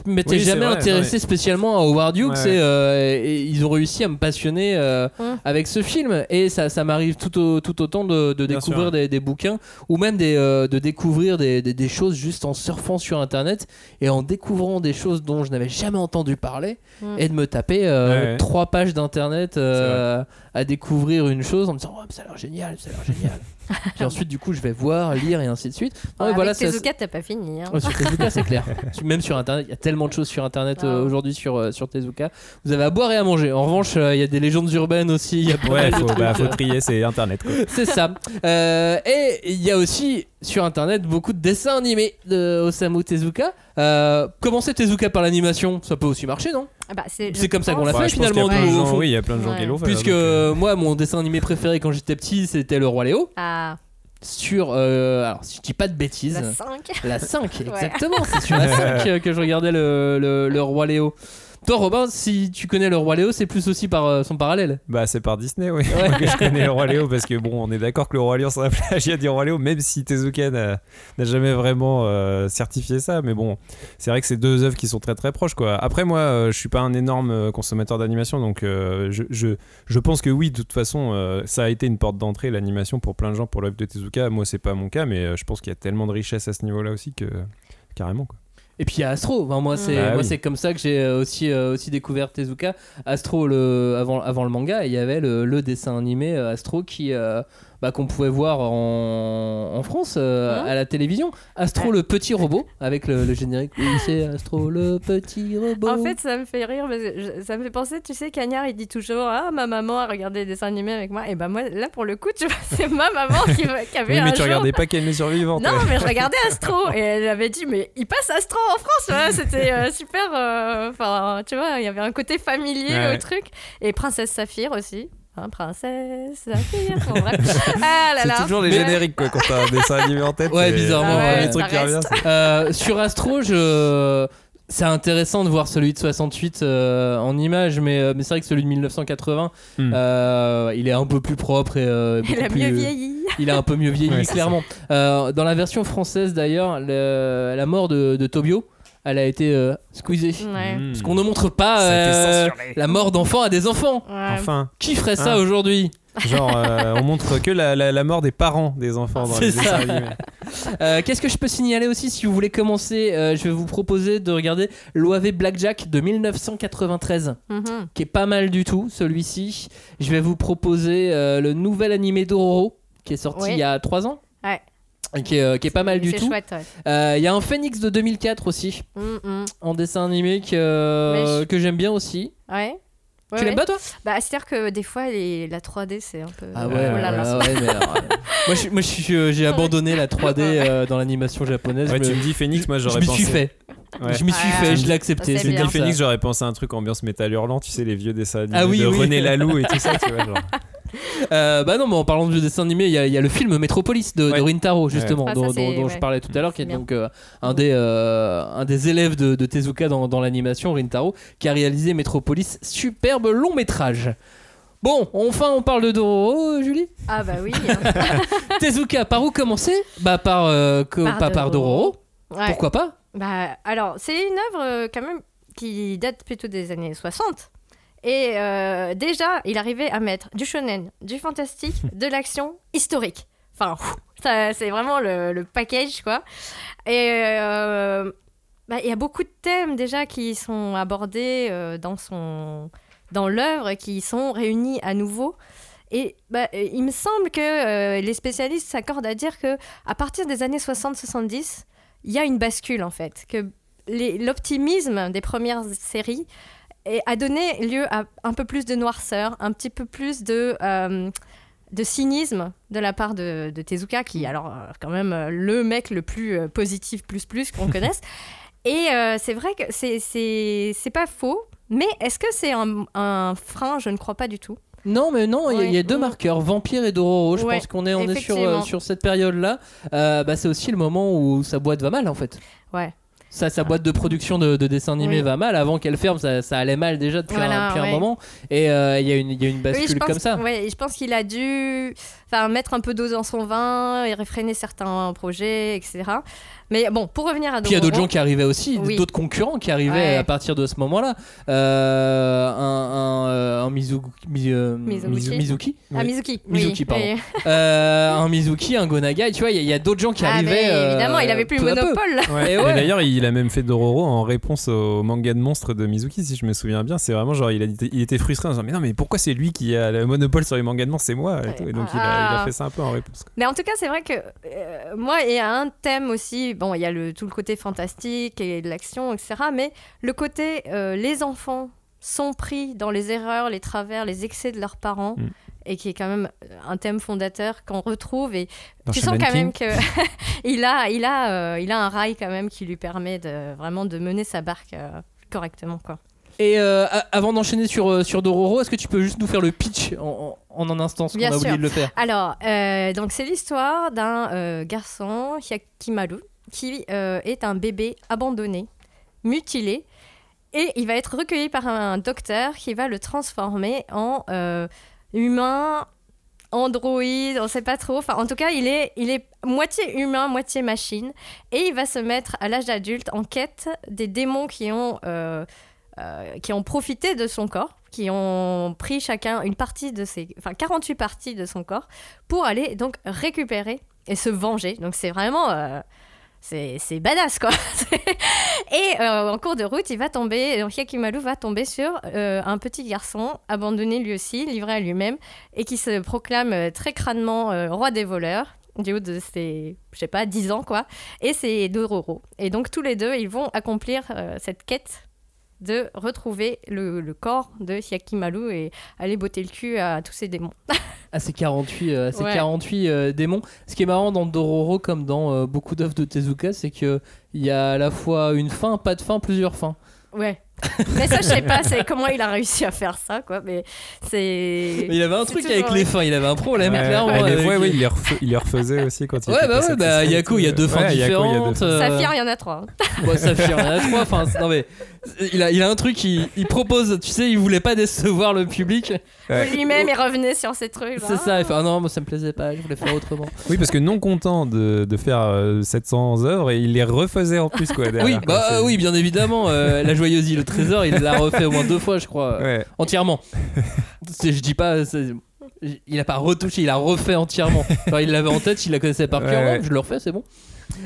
je m'étais Oui, jamais vrai, intéressé ouais. spécialement à Howard Hughes Ouais. et, euh, et ils ont réussi à me passionner euh, avec ce film et ça, ça m'arrive tout, au- tout autant de, découvrir sûr. des, des bouquins ou même des, euh, de découvrir des, des- des choses juste en surfant sur internet et en découvrant des choses dont je n'avais jamais entendu parler et de me taper euh, trois pages d'internet euh, à découvrir une chose en me disant oh, ça a l'air génial, ça a l'air génial. Puis ensuite du coup je vais voir, lire et ainsi de suite. Non, mais voilà, Tezuka, t'as pas fini. hein. Ouais, sur Tezuka, c'est clair. Même sur Internet, il y a tellement de choses sur Internet euh, Ah. aujourd'hui sur, euh, sur Tezuka. Vous avez à boire et à manger. En revanche, euh, il y a des légendes urbaines aussi. il y a pas Ouais, mal de faut, trucs, bah, euh, faut trier, c'est internet quoi. c'est ça. Euh, et il y a aussi sur Internet beaucoup de dessins animés de Osamu Tezuka. Euh, commencer Tezuka par l'animation, ça peut aussi marcher, non? Bah, c'est comme ça qu'on l'a fait, Bah, y finalement. Oui, il y a plein de gens Ouais. qui l'ont fait. Puisque donc, euh, moi, mon dessin animé préféré quand j'étais petit, c'était Le Roi Léo. Ah, Sur. euh, alors, si je dis pas de bêtises. la 5. La 5, exactement. C'est sur la 5 euh, que je regardais le, le, le Roi Léo. Toi, Robin, si tu connais le Roi Léo, c'est plus aussi par euh, son parallèle. Bah, c'est par Disney, oui. que je connais le Roi Léo parce que bon, on est d'accord que le Roi Léo c'est un plagiat du Roi Léo, même si Tezuka n'a n'a jamais vraiment euh, certifié ça. Mais bon, c'est vrai que c'est deux œuvres qui sont très très proches, quoi. Après, moi, euh, je suis pas un énorme euh, consommateur d'animation, donc je, je, je pense que oui, de toute façon, ça a été une porte d'entrée l'animation pour plein de gens pour l'œuvre de Tezuka. Moi, c'est pas mon cas, mais je pense qu'il y a tellement de richesse à ce niveau-là aussi que carrément, quoi. Et puis il y a Astro. Enfin, moi, c'est Ah moi, oui. c'est comme ça que j'ai euh, aussi, euh, aussi découvert Tezuka. Astro, le, avant, avant le manga, il y avait le, le dessin animé euh, Astro qui, euh, bah, qu'on pouvait voir en, en France euh, Mhm. à la télévision. Astro le petit robot avec le, le générique. Oui, c'est Astro le petit robot. En fait, ça me fait rire, parce que je- ça me fait penser, tu sais, Cagnard, il dit toujours Ah, ma maman a regardé des dessins animés avec moi. Et ben moi, là, pour le coup, tu vois, c'est ma maman qui, qui avait Oui, un mais tu jour- regardais pas qu'elle est survivante. Non, mais je regardais Astro et elle avait dit mais il passe Astro en France, vois, c'était euh, super. euh, Enfin, tu vois, il y avait un côté familier Ouais. au truc et Princesse Saphir aussi. Hein, princesse bon, bref. Ah là C'est toujours les génériques quoi quand t'as un dessin animé en tête. Ouais, bizarrement, le ouais, premier ça truc qui revient. Euh, sur Astro, je... c'est intéressant de voir celui de 68 euh, en image, mais, euh, mais c'est vrai que celui de 1980, Hmm. euh, il est un peu plus propre et euh, Il a plus- mieux vieilli. Il a un peu mieux vieilli, Ouais, clairement. Euh, dans la version française, d'ailleurs, le- la mort de, de Tobio, elle a été euh, squeezée. Ouais. Hmm. Parce qu'on ne montre pas euh, la mort d'enfants à des enfants. Ouais. Enfin, Qui ferait ça Hein aujourd'hui? Genre euh, on montre que la, la- la mort des parents des enfants dans C'est les ça. dessins animés. Euh, Qu'est-ce que je peux signaler aussi Si vous voulez commencer, euh, je vais vous proposer de regarder l'OAV Blackjack de 1993. Mhm. qui est pas mal du tout, celui-ci. Je vais vous proposer euh, le nouvel animé Dororo, qui est sorti Oui. il y a 3 ans. Qui est, euh, qui est pas mal du C'est tout. ouais. Euh, Il y a un Phoenix de 2004 aussi, Mm, mm. en dessin animé que, euh, je- que j'aime bien aussi. Ouais. Ouais, tu l'aimes ouais. pas toi? Bah, c'est-à-dire que des fois, les- la 3D, c'est un peu. Ah ouais, là là. ouais, ouais, mais alors, moi, je, je j'ai abandonné la 3D euh, dans l'animation japonaise. Ouais, je tu me, me dis Phoenix, moi je j'aurais m'y pensé. suis fait. Ouais. Je m'y suis Ouais. fait, je l'ai accepté. Tu me dis Phoenix, j'aurais pensé à un truc ambiance métal hurlant, tu sais, les vieux dessins animés Ah oui, de oui. René Laloux et tout ça, tu vois. Genre. Euh, bah non, mais en parlant de dessin animé, il y, a- il y a le film Métropolis de, de Ouais. Rintaro, justement, Ah, ça, dont, c'est- dont- dont je ouais. parlais tout à l'heure, qui est bien. donc euh, un, des, euh, un des élèves de, de Tezuka dans, dans l'animation, Rintaro, qui a réalisé Métropolis, superbe long métrage. Bon, enfin on parle de Dororo, Julie? Ah, bah oui. hein. Tezuka, par où commencer? Bah par, euh, que- Par pas par Dororo, Ouais. pourquoi pas? Bah, alors, c'est une œuvre euh, quand même qui date plutôt des années 60. Et euh, déjà, il arrivait à mettre du shonen, du fantastique, de l'action historique. Enfin, c'est vraiment le, le package, quoi. Et euh, bah, il y a beaucoup de thèmes déjà qui sont abordés euh, dans son dans l'œuvre, qui sont réunis à nouveau. Et bah, il me semble que les spécialistes s'accordent à dire que à partir des années 60-70, il y a une bascule en fait, que l'optimisme des premières séries est- a donné lieu à un peu plus de noirceur, un petit peu plus de, euh, de cynisme de la part de, de Tezuka, qui est alors euh, quand même euh, le mec le plus positif plus plus qu'on connaisse. Et euh, c'est vrai que c'est- c'est c'est pas faux, mais est-ce que c'est un, un frein? Je ne crois pas du tout. Non, mais non, il y a- y, deux Mm. marqueurs, Vampire et Dororo. Je Ouais, pense qu'on est, on est sur, euh, sur cette période-là. Euh, bah, c'est aussi le moment où sa boîte va mal en fait. Ouais. Ça, sa boîte de production de, de dessin animé Oui. va mal. Avant qu'elle ferme, ça, ça allait mal déjà depuis, un, un moment. Et euh, il y, a une- il y a une Oui, bascule pense, comme ça. ouais, je pense qu'il a dû enfin, mettre un peu d'eau dans son vin et réfréner certains projets, etc. Mais bon, pour revenir à Puis il y a d'autres gens qui arrivaient aussi, Oui. d'autres concurrents qui arrivaient Ouais. à partir de ce moment-là. Euh, un, un, euh, un Mizu- Mi- euh. Mizu- Mizuki. Ah, Mizuki. Mizuki, oui, pardon. oui. Euh, un Mizuki, un Gonagai. Tu vois, il y a- il y a, d'autres gens qui Ah, arrivaient. mais euh, évidemment, il avait plus le monopole. Ouais. Et Et ouais. d'ailleurs, il a même fait Dororo en réponse au manga de monstres de Mizuki, si je me souviens bien. C'est vraiment genre, il, a il était frustré en disant Mais non, mais pourquoi c'est lui qui a le monopole sur les mangas de monstres? C'est moi. Et, tout. Et donc, il, a, il a Ah. fait ça un peu en réponse. Mais en tout cas, c'est vrai que euh, moi, il y a un thème aussi. Bon, il y a le, tout le côté fantastique et de l'action, etc. Mais le côté euh, les enfants sont pris dans les erreurs, les travers, les excès de leurs parents. Mm. Et qui est quand même un thème fondateur qu'on retrouve. Et Dans tu Shaman sens quand King. même que il a, il a, euh, il a un rail quand même qui lui permet de vraiment de mener sa barque euh, correctement, quoi. Et euh, avant d'enchaîner sur, euh, sur Dororo, est-ce que tu peux juste nous faire le pitch en, en, en un instant, parce qu'on a oublié sûr. de le faire Alors, euh, donc c'est l'histoire d'un euh, garçon, Hyakimaru, qui est un bébé abandonné, mutilé, et il va être recueilli par un docteur qui va le transformer en humain, androïde, on sait pas trop. Enfin, en tout cas, il est, il est moitié humain, moitié machine, et il va se mettre à l'âge adulte en quête des démons qui ont, euh, euh, qui ont profité de son corps, qui ont pris chacun une partie de ses, enfin 48 parties de son corps, pour aller donc récupérer et se venger. Donc c'est vraiment, euh, c'est badass quoi. et euh, en cours de route, il va tomber, donc Yakimaru va tomber sur un petit garçon abandonné lui aussi, livré à lui-même, et qui se proclame très crânement roi des voleurs du haut de ses, je sais pas, 10 ans quoi. Et c'est Dororo. Et donc tous les deux, ils vont accomplir cette quête de retrouver le, le corps de Yakimaru et aller botter le cul à tous ces démons. à ces 48, euh, à ces Ouais. 48 euh, démons. Ce qui est marrant dans Dororo, comme dans euh, beaucoup d'œuvres de Tezuka, c'est que il y a à la fois une fin, pas de fin, plusieurs fins. Ouais. Mais ça, je sais pas, c'est comment il a réussi à faire ça, quoi. Mais c'est. Il avait un truc toujours avec les fins, il avait un problème, Ouais, clairement. ouais, fois, les- oui, il les, refait, il les refaisait aussi quand il Ouais, bah ouais, bah ça, Yaku, il y a deux ouais, fins Yaku, il y a deux différentes. fins. euh, Saphir, il y en a trois. hein. Bon, Saphir, il y en a trois. Enfin, non mais il a, il a un truc, il, il propose. Tu sais, il voulait pas décevoir le public. Ouais. Lui-même, il revenait sur ces trucs. C'est ça. Il fait ah non, moi ça me plaisait pas. Je voulais faire autrement. Oui, parce que non content de, de faire euh, 700 œuvres, et il les refaisait en plus, quoi. Oui, derrière, quoi. bah oui, bien évidemment. euh, la joyeuse île trésor, il l'a refait au moins deux fois, je crois, Ouais. entièrement. Je dis pas. c'est- Il a pas retouché, il a refait entièrement. Genre, il l'avait en tête, il la connaissait par cœur. Ouais. Je le refais, c'est bon.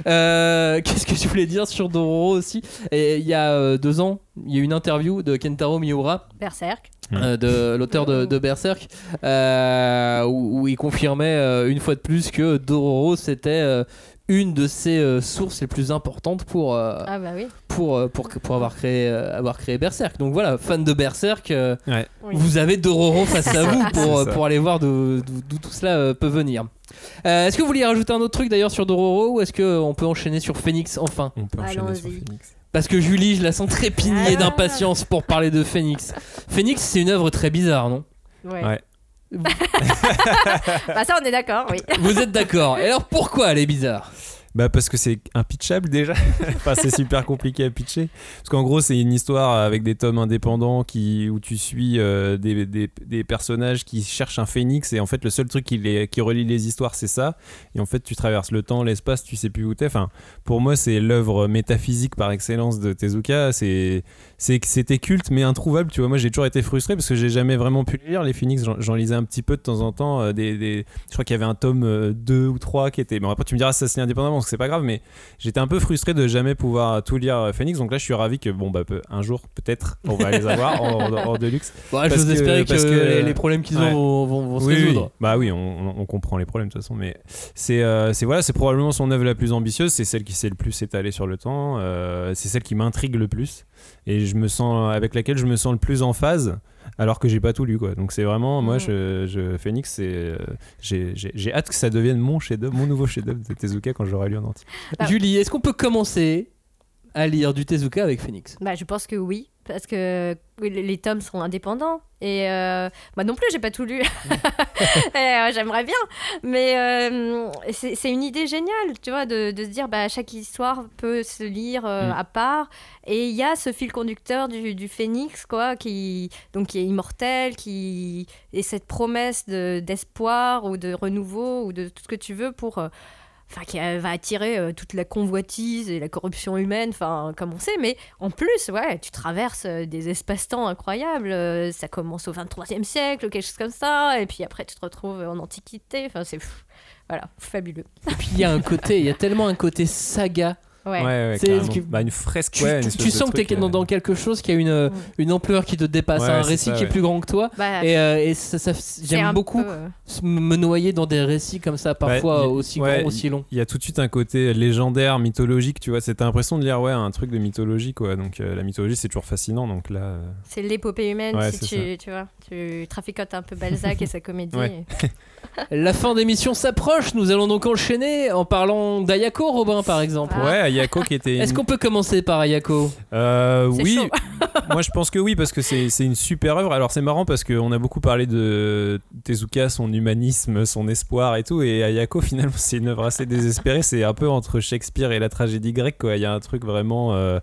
Euh, Qu'est-ce que je voulais dire sur Dororo aussi? Et Il y a euh, deux ans, il y a eu une interview de Kentaro Miura, Berserk. euh, de l'auteur de, de Berserk, euh, où, où il confirmait euh, une fois de plus que Dororo c'était euh, une de ses euh, sources les plus importantes pour, euh, Ah bah oui. pour, euh, pour, pour avoir, créé, euh, avoir créé Berserk. Donc voilà, fan de Berserk, euh, Ouais. Oui. vous avez Dororo face à vous pour, pour aller voir d'où tout cela euh, peut venir. Euh, est-ce que vous vouliez rajouter un autre truc d'ailleurs sur Dororo ou est-ce qu'on peut enchaîner sur Phoenix enfin? On peut enchaîner sur. Phoenix. Parce que Julie, je la sens trépigner Ah. d'impatience pour parler de Phoenix. Phoenix, c'est une œuvre très bizarre, non? Ouais. Ouais. Bah ça, on est d'accord, oui. Vous êtes d'accord Et alors pourquoi elle est bizarre? Bah parce que c'est impitchable déjà. enfin c'est super compliqué à pitcher. Parce qu'en gros c'est une histoire avec des tomes indépendants qui, où tu suis euh, des, des, des personnages qui cherchent un phénix et en fait le seul truc qui, les, qui relie les histoires c'est ça. Et en fait tu traverses le temps, l'espace, tu sais plus où t'es. Enfin pour moi c'est l'œuvre métaphysique par excellence de Tezuka. C'est c'est que c'était culte mais introuvable. Tu vois moi j'ai toujours été frustré parce que j'ai jamais vraiment pu lire les phénix. J'en- lisais un petit peu de temps en temps. euh, des, des- Je crois qu'il y avait un tome euh, 2 ou 3 qui était... Bon après tu me diras ça c'est indépendamment donc c'est pas grave mais j'étais un peu frustré de jamais pouvoir tout lire euh, Phoenix donc là je suis ravi que bon bah un jour peut-être on va les avoir en, en, en deluxe Parce J'ose que- que, parce que- les, les problèmes qu'ils Ouais. ont vont, vont- vont se oui, oui. résoudre. bah oui on, comprend les problèmes de toute façon mais c'est euh, c'est voilà c'est probablement son œuvre la plus ambitieuse c'est celle qui s'est le plus étalée sur le temps c'est celle qui m'intrigue le plus et je me sens avec laquelle je me sens le plus en phase alors que j'ai pas tout lu quoi donc c'est vraiment moi Mhm. je, je Phoenix c'est euh, j'ai j'ai- j'ai hâte que ça devienne mon chef-d'œuvre mon nouveau chef-d'œuvre de Tezuka quand j'aurai lu en entier. Julie, est-ce qu'on peut commencer à lire du Tezuka avec Phoenix? Bah, je pense que oui, parce que les, tomes sont indépendants. Et euh, moi non plus, j'ai pas tout lu. Et, euh, J'aimerais bien. Mais euh, c'est une idée géniale, tu vois, de, de se dire bah, chaque histoire peut se lire Mm. à part. Et il y a ce fil conducteur du, du phénix, quoi, qui, donc, qui est immortel, qui est cette promesse de- d'espoir ou de renouveau ou de tout ce que tu veux pour. Enfin, qui euh, va attirer euh, toute la convoitise et la corruption humaine, enfin, comme on sait, mais en plus, ouais, tu traverses euh, des espaces-temps incroyables. ça commence au 23e siècle, quelque chose comme ça, et puis après, tu te retrouves en Antiquité. Enfin, c'est voilà, fabuleux. Et puis il y a un côté, il y a tellement un côté saga. Ouais. ouais, Bah, une fresque Tu, ouais, une tu- espèce tu de sens que t'es dans, euh, dans quelque chose qui a une, une ampleur qui te dépasse, Ouais, un récit ça, qui est plus grand que toi. Bah, Et, euh, et ça, j'aime beaucoup peu, me noyer dans des récits comme ça, parfois Bah, y- aussi ouais, grands, aussi longs. Il y a tout de suite un côté légendaire, mythologique, tu vois. C'était l'impression de lire ouais, un truc de mythologie, quoi. Donc euh, la mythologie, c'est toujours fascinant. Donc là, euh, c'est l'épopée humaine, Ouais, si c'est tu, tu vois, tu traficotes un peu Balzac et sa comédie. Ouais. La fin d'émission s'approche, nous allons donc enchaîner en parlant d'Ayako, Robin par exemple. Ah. ouais, Ayako qui était. Est-ce qu'on peut commencer par Ayako? Euh, oui, moi je pense que oui, parce que c'est c'est une super œuvre. Alors c'est marrant parce qu'on a beaucoup parlé de Tezuka, son humanisme, son espoir et tout. Et Ayako, finalement, c'est une œuvre assez désespérée. C'est un peu entre Shakespeare et la tragédie grecque, quoi. Il y a un truc vraiment. euh,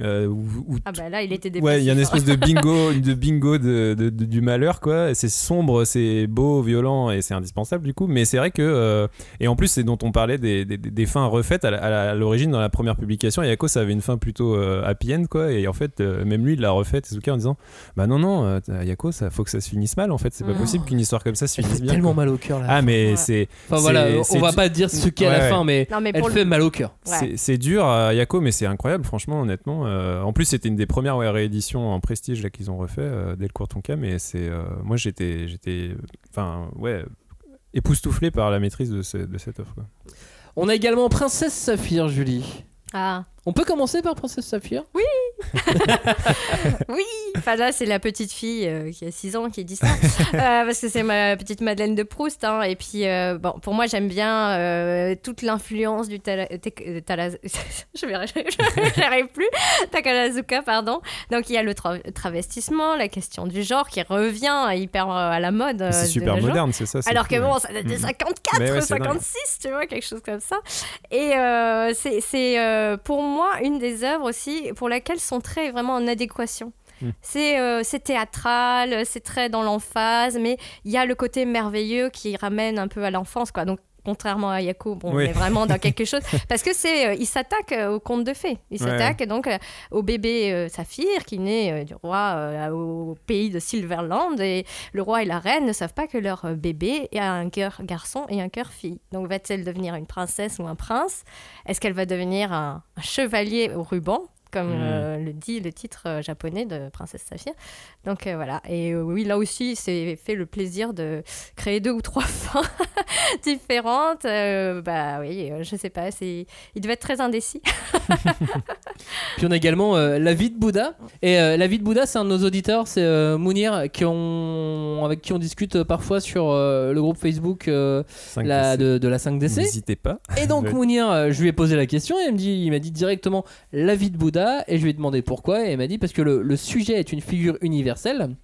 euh, où- où Ah bah là, il était dépressif. Ouais, il y a une espèce de bingo, de bingo de, de- de- du malheur, quoi. C'est sombre, c'est beau, violent et c'est indispensable du coup. Mais c'est vrai que. euh, et en plus, c'est dont on parlait des, des- des fins refaites à la- à la- à l'origine dans la première publication. Yako, ça avait une fin plutôt euh, happy end, quoi. Et en fait, euh, même lui, il l'a refait, Tezuka, en disant Bah non, non, euh, Yako, ça faut que ça se finisse mal en fait. C'est pas possible qu'une histoire comme ça se finisse fait bien. tellement quoi. mal au cœur là. Ah, mais Ouais. c'est. Enfin voilà, on va pas dire ce qu'est à Ouais, la ouais. fin, mais, Non, mais elle le- fait mal au cœur. Ouais. C'est- dur à Yako, mais c'est incroyable, franchement, honnêtement. Euh, en plus, c'était une des premières ouais, rééditions en prestige là, qu'ils ont refait euh, dès le Courtonka, mais c'est. euh, moi, j'étais. j'étais Enfin, ouais. Époustouflé par la maîtrise de, ce- de cette offre. quoi. On a également Princesse Saphir, Julie. Ah, On peut commencer par Princesse Saphir oui Enfin là, c'est la petite fille euh, qui a 6 ans qui dit ça. Euh, parce que c'est ma petite Madeleine de Proust. hein. Et puis, euh, bon, pour moi, j'aime bien euh, toute l'influence du tala- Je vais j'y arrive plus. Takarazuka, pardon. Donc, il y a le tra- travestissement, la question du genre qui revient hyper euh, à la mode. euh, c'est super moderne, c'est ça. Alors que bon, ça date de Mhm. 54, Mais ouais, c'est dingue. 56, tu vois, quelque chose comme ça. Et euh, c'est c'est, euh, pour moi une des œuvres aussi pour laquelle sont très vraiment en adéquation. Mm. C'est euh, c'est théâtral, c'est très dans l'emphase, mais il y a le côté merveilleux qui ramène un peu à l'enfance, quoi. Donc contrairement à Yako, bon, Oui. on est vraiment dans quelque chose parce que c'est euh, il s'attaque euh, au conte de fées. Il Ouais. s'attaque donc euh, au bébé euh, Saphir qui naît du roi au pays de Silverland et le roi et la reine ne savent pas que leur bébé a un cœur garçon et un cœur fille. Donc va-t-elle devenir une princesse ou un prince? Est-ce qu'elle va devenir un, un chevalier au ruban? Comme Mm. euh, le dit le titre euh, japonais de Princesse Saphir. Donc euh, voilà. Et euh, oui, là aussi, c'est fait le plaisir de créer deux ou trois fins différentes. Euh, bah oui, euh, je sais pas. C'est, il devait être très indécis. Puis on a également euh, La vie de Bouddha. Et euh, La vie de Bouddha, c'est un de nos auditeurs, c'est euh, Mounir, qui ont... avec qui on discute parfois sur euh, le groupe Facebook euh, 5 la- DC. de, de la 5DC. N'hésitez pas. Et donc Ouais. Mounir, euh, je lui ai posé la question et il me dit, il m'a dit directement la vie de Bouddha et je lui ai demandé pourquoi et il m'a dit parce que le sujet est une figure universelle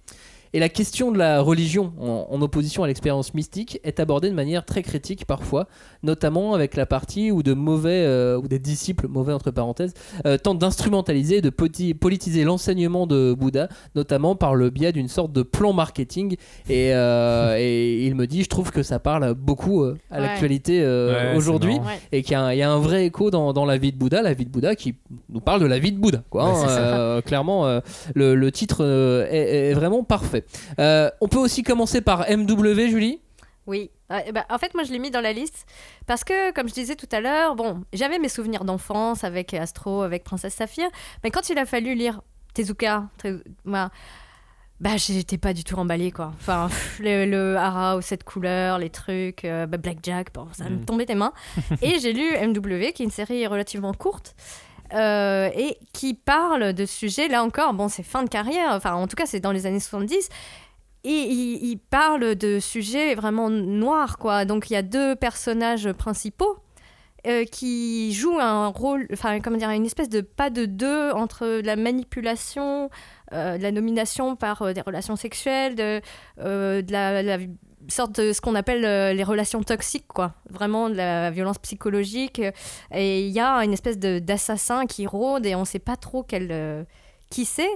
et la question de la religion en, en opposition à l'expérience mystique est abordée de manière très critique parfois, notamment avec la partie où de mauvais euh, ou des disciples mauvais entre parenthèses euh, tentent d'instrumentaliser et de politiser l'enseignement de Bouddha, notamment par le biais d'une sorte de plan marketing et, euh, et il me dit je trouve que ça parle beaucoup euh, à Ouais. l'actualité euh, Ouais, aujourd'hui. Ouais. et qu'il y, a un- il y a un vrai écho dans, dans la vie de Bouddha, la vie de Bouddha qui nous parle de la vie de Bouddha. Quoi, Ouais, hein. Euh, clairement, euh, le, le titre euh, est, est vraiment parfait. Euh, on peut aussi commencer par MW, Julie? Oui. Euh, eh ben, en fait, moi, je l'ai mis dans la liste parce que, comme je disais tout à l'heure, bon, j'avais mes souvenirs d'enfance avec Astro, avec Princesse Saphir, mais quand il a fallu lire Tezuka, Te- bah, j'étais pas du tout emballée, quoi. Enfin, pff, le, le hara aux sept couleurs, les trucs, euh, bah, Blackjack, bon, ça me Mm. tombait des mains. et j'ai lu MW, qui est une série relativement courte. Euh, et qui parle de sujets, là encore, bon, c'est fin de carrière, enfin, en tout cas, c'est dans les années 70, et il, parle de sujets vraiment noirs, quoi. Donc il y a deux personnages principaux euh, qui jouent un rôle, enfin comment dire, une espèce de pas de deux entre la manipulation, euh, la domination par des relations sexuelles, de, la sorte de ce qu'on appelle euh, les relations toxiques, quoi. Vraiment de la violence psychologique. Et il y a une espèce d'assassin qui rôde et on sait pas trop quel, euh, qui c'est.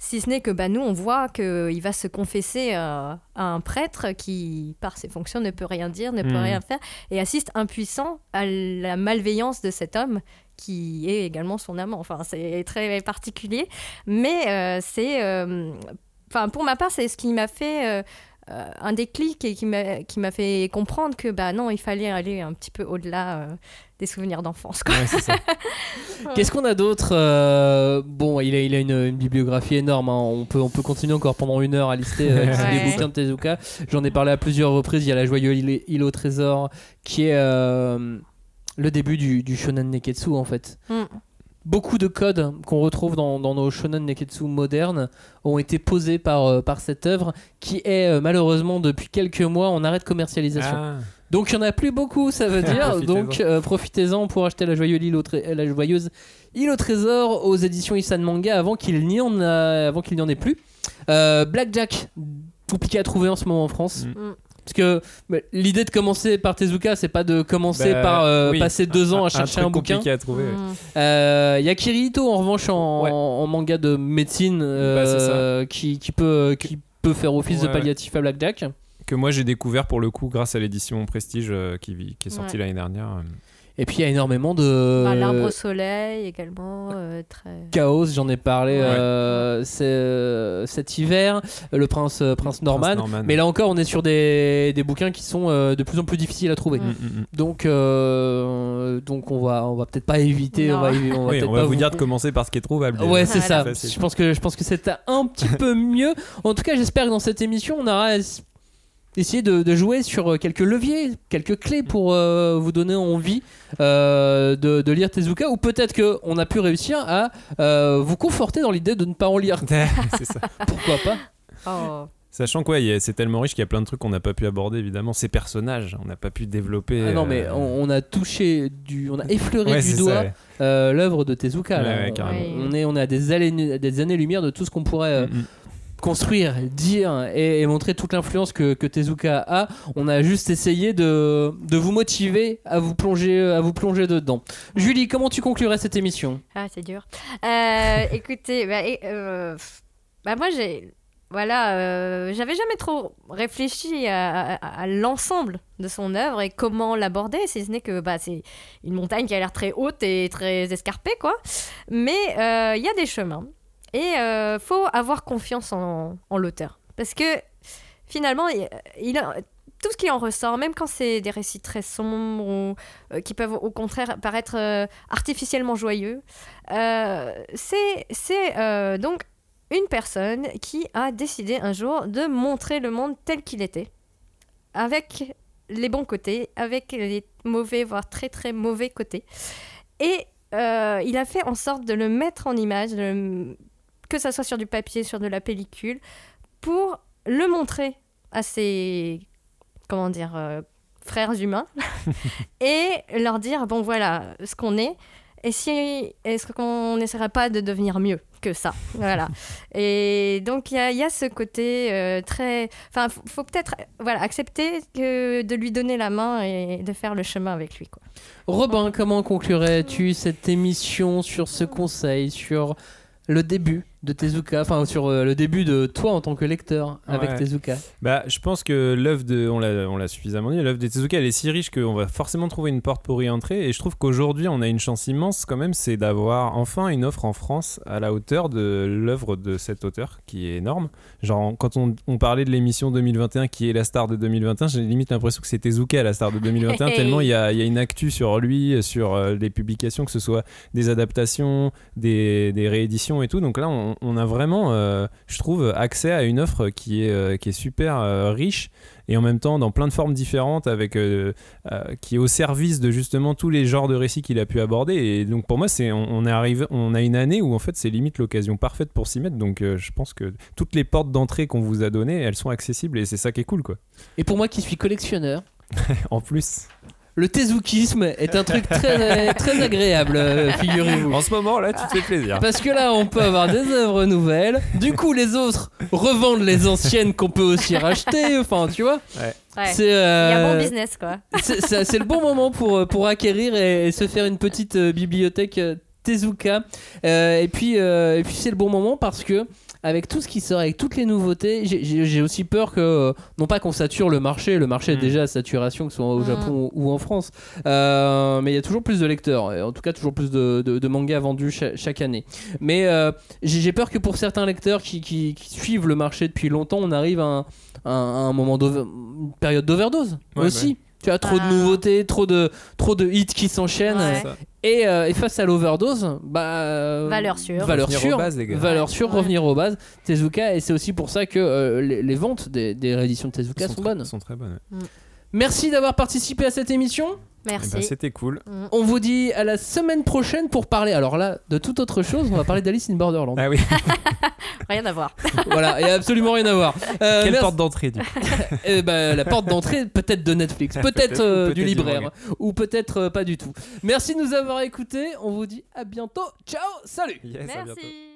Si ce n'est que bah, nous, on voit qu'il va se confesser euh, à un prêtre qui, par ses fonctions, ne peut rien dire, ne peut Mhm. rien faire, et assiste impuissant à la malveillance de cet homme qui est également son amant. Enfin, c'est très particulier, mais euh, c'est... Enfin, pour ma part, c'est ce qui m'a fait un déclic et qui m'a fait comprendre que bah non, il fallait aller un petit peu au-delà euh, des souvenirs d'enfance. Ouais. Qu'est-ce qu'on a d'autre Euh, Bon, il a, il a une, une bibliographie énorme. hein. On, peut, on peut continuer encore pendant une heure à lister euh, Ouais. bouquins de Tezuka. J'en ai parlé à plusieurs reprises. Il y a La Joyeuse île, île au trésor, qui est euh, le début du, du shonen neketsu en fait. Mm. Beaucoup de codes qu'on retrouve dans, dans nos shonen neketsu modernes ont été posés par, euh, par cette œuvre qui est euh, malheureusement depuis quelques mois en arrêt de commercialisation. Ah. Donc il n'y en a plus beaucoup, ça veut dire. Profitez-en. Donc euh, profitez-en pour acheter la joyeuse île au, tré- la joyeuse île au trésor aux éditions Isan Manga avant qu'il n'y en, a- avant qu'il n'y en ait plus. Euh, Blackjack, compliqué à trouver en ce moment en France. Mm. Parce que bah, l'idée de commencer par Tezuka, c'est pas de commencer Bah, par euh, oui. passer deux ans à chercher un, truc bouquin. compliqué à trouver. ouais. Mm. Euh, Il y a Kirito en revanche en, Ouais. en manga de médecine Bah, euh, qui, qui peut qui peut faire office de palliatif à Blackjack. Que moi j'ai découvert pour le coup grâce à l'édition Prestige euh, qui, qui est sortie Ouais. l'année dernière. Et puis il y a énormément de Bah, L'arbre au soleil également, euh, très. chaos, j'en ai parlé Ouais. euh, euh, cet hiver, le prince prince Norman. Prince Norman. Mais là encore, on est sur des, des bouquins qui sont euh, de plus en plus difficiles à trouver. Mm, mm, mm. Donc, euh, donc on va, on va peut-être pas éviter. Non. On va, on va Oui, peut-être on va pas vous dire de commencer par ce qui est trouvable. Ouais, c'est Voilà. ça. Facile. Je pense que je pense que c'est un petit peu mieux. En tout cas, j'espère que dans cette émission, on aura es- essayé de, de jouer sur euh, quelques leviers, quelques clés pour euh, vous donner envie euh, de, de lire Tezuka, ou peut-être que on a pu réussir à euh, vous conforter dans l'idée de ne pas en lire. c'est ça. Pourquoi pas? Oh. Sachant ouais, a- c'est tellement riche qu'il y a plein de trucs qu'on n'a pas pu aborder évidemment. Ces personnages, on n'a pas pu développer. Ah Non, mais euh, on, on a touché du, on a effleuré ouais, du doigt ouais. euh, l'œuvre de Tezuka. Ouais, là. Oui. on est, on est à des années, des années de tout ce qu'on pourrait. euh, Mm, mm. Construire, dire et, et montrer toute l'influence que, que Tezuka a. On a juste essayé de, de vous motiver à vous plonger, à vous plonger dedans. Julie, comment tu conclurais cette émission? Ah, c'est dur. Euh, écoutez, bah, euh, bah, moi, j'ai. Voilà, euh, j'avais jamais trop réfléchi à, à- à l'ensemble de son œuvre et comment l'aborder, si ce n'est que bah, c'est une montagne qui a l'air très haute et très escarpée, quoi. Mais euh, il y a des chemins et euh, faut avoir confiance en, l'auteur. Parce que finalement, tout ce qui en ressort, même quand c'est des récits très sombres ou euh, qui peuvent au contraire paraître euh, artificiellement joyeux, euh, c'est donc une personne qui a décidé un jour de montrer le monde tel qu'il était, avec les bons côtés, avec les mauvais, voire très très mauvais côtés. Et il a fait en sorte de le mettre en image, de le- que ça soit sur du papier, sur de la pellicule, pour le montrer à ses, comment dire, euh, frères humains, et leur dire, bon voilà, ce qu'on est, et si est-ce qu'on n'essaierait pas de devenir mieux que ça? Voilà. Et donc il y a, il y a ce côté euh, très. Enfin, faut, faut peut-être voilà accepter que de lui donner la main et de faire le chemin avec lui. Quoi. Robin, comment conclurais-tu cette émission sur ce conseil, sur le début? De Tezuka, enfin sur euh, le début de toi en tant que lecteur avec Ouais. Tezuka Bah, je pense que l'œuvre de, on l'a, on l'a suffisamment dit, l'œuvre de Tezuka elle est si riche qu'on va forcément trouver une porte pour y entrer. Et je trouve qu'aujourd'hui on a une chance immense quand même, c'est d'avoir enfin une offre en France à la hauteur de l'œuvre de cet auteur qui est énorme. Genre quand on, on parlait de l'émission 2021 qui est la star de 2021, j'ai limite l'impression que c'est Tezuka la star de 2021 Hey. tellement il y y a une actu sur lui, sur euh, des publications, que ce soit des adaptations, des, des rééditions et tout. Donc là on, on a vraiment, euh, je trouve, accès à une offre qui est, euh, qui est super euh, riche et en même temps dans plein de formes différentes avec qui est au service de justement tous les genres de récits qu'il a pu aborder. Et donc pour moi c'est on, on est arrivé on a une année où en fait c'est limite l'occasion parfaite pour s'y mettre. Donc je pense que toutes les portes d'entrée qu'on vous a données elles sont accessibles et c'est ça qui est cool quoi. Et pour moi qui suis collectionneur, en plus le Tezukisme est un truc très, très agréable, euh, figurez-vous. en ce moment là tu te fais plaisir Parce que là, on peut avoir des œuvres nouvelles. Du coup, les autres revendent les anciennes qu'on peut aussi racheter. Enfin, tu vois. Ouais. C'est Il y a euh, bon business quoi. c'est- c'est c'est le bon moment pour, euh, pour acquérir et, et se faire une petite euh, bibliothèque euh, Tezuka. Euh, et puis, euh, et puis c'est le bon moment parce que avec tout ce qui sort, avec toutes les nouveautés, j'ai- aussi peur que, euh, non pas qu'on sature le marché, le marché est Mm. déjà à saturation, que ce soit au Mm. Japon ou en France, Euh, mais il y a toujours plus de lecteurs, et en tout cas toujours plus de, de- de mangas vendus cha- chaque année. Mais euh, j'ai peur que pour certains lecteurs qui, qui- qui suivent le marché depuis longtemps, on arrive à un, à moment une période d'overdose Ouais, aussi. Tu as trop Ah. de nouveautés, trop de, trop de hits qui s'enchaînent. Ouais. Et, euh, et face à l'overdose, bah, euh, Valeur sûre. Valeur Revenir sûre. aux bases, les gars. Valeur sûre, Ouais. revenir aux bases. Tezuka, et c'est aussi pour ça que euh, les, les ventes des, des rééditions de Tezuka sont, très, bonnes. sont très bonnes ouais. Merci d'avoir participé à cette émission. Eh Merci. ben, c'était cool On vous dit à la semaine prochaine pour parler, alors là, de toute autre chose. On va parler d'Alice in Borderland. ah oui Rien à voir. voilà, il n'y a absolument rien à voir. Euh, quelle merci- porte d'entrée du coup Eh ben, la porte d'entrée peut-être de Netflix, peut-être euh, peut-être du libraire, ou peut-être euh, pas du tout. Merci de nous avoir écoutés. On vous dit à bientôt. Ciao, salut. Yes, à bientôt. Merci.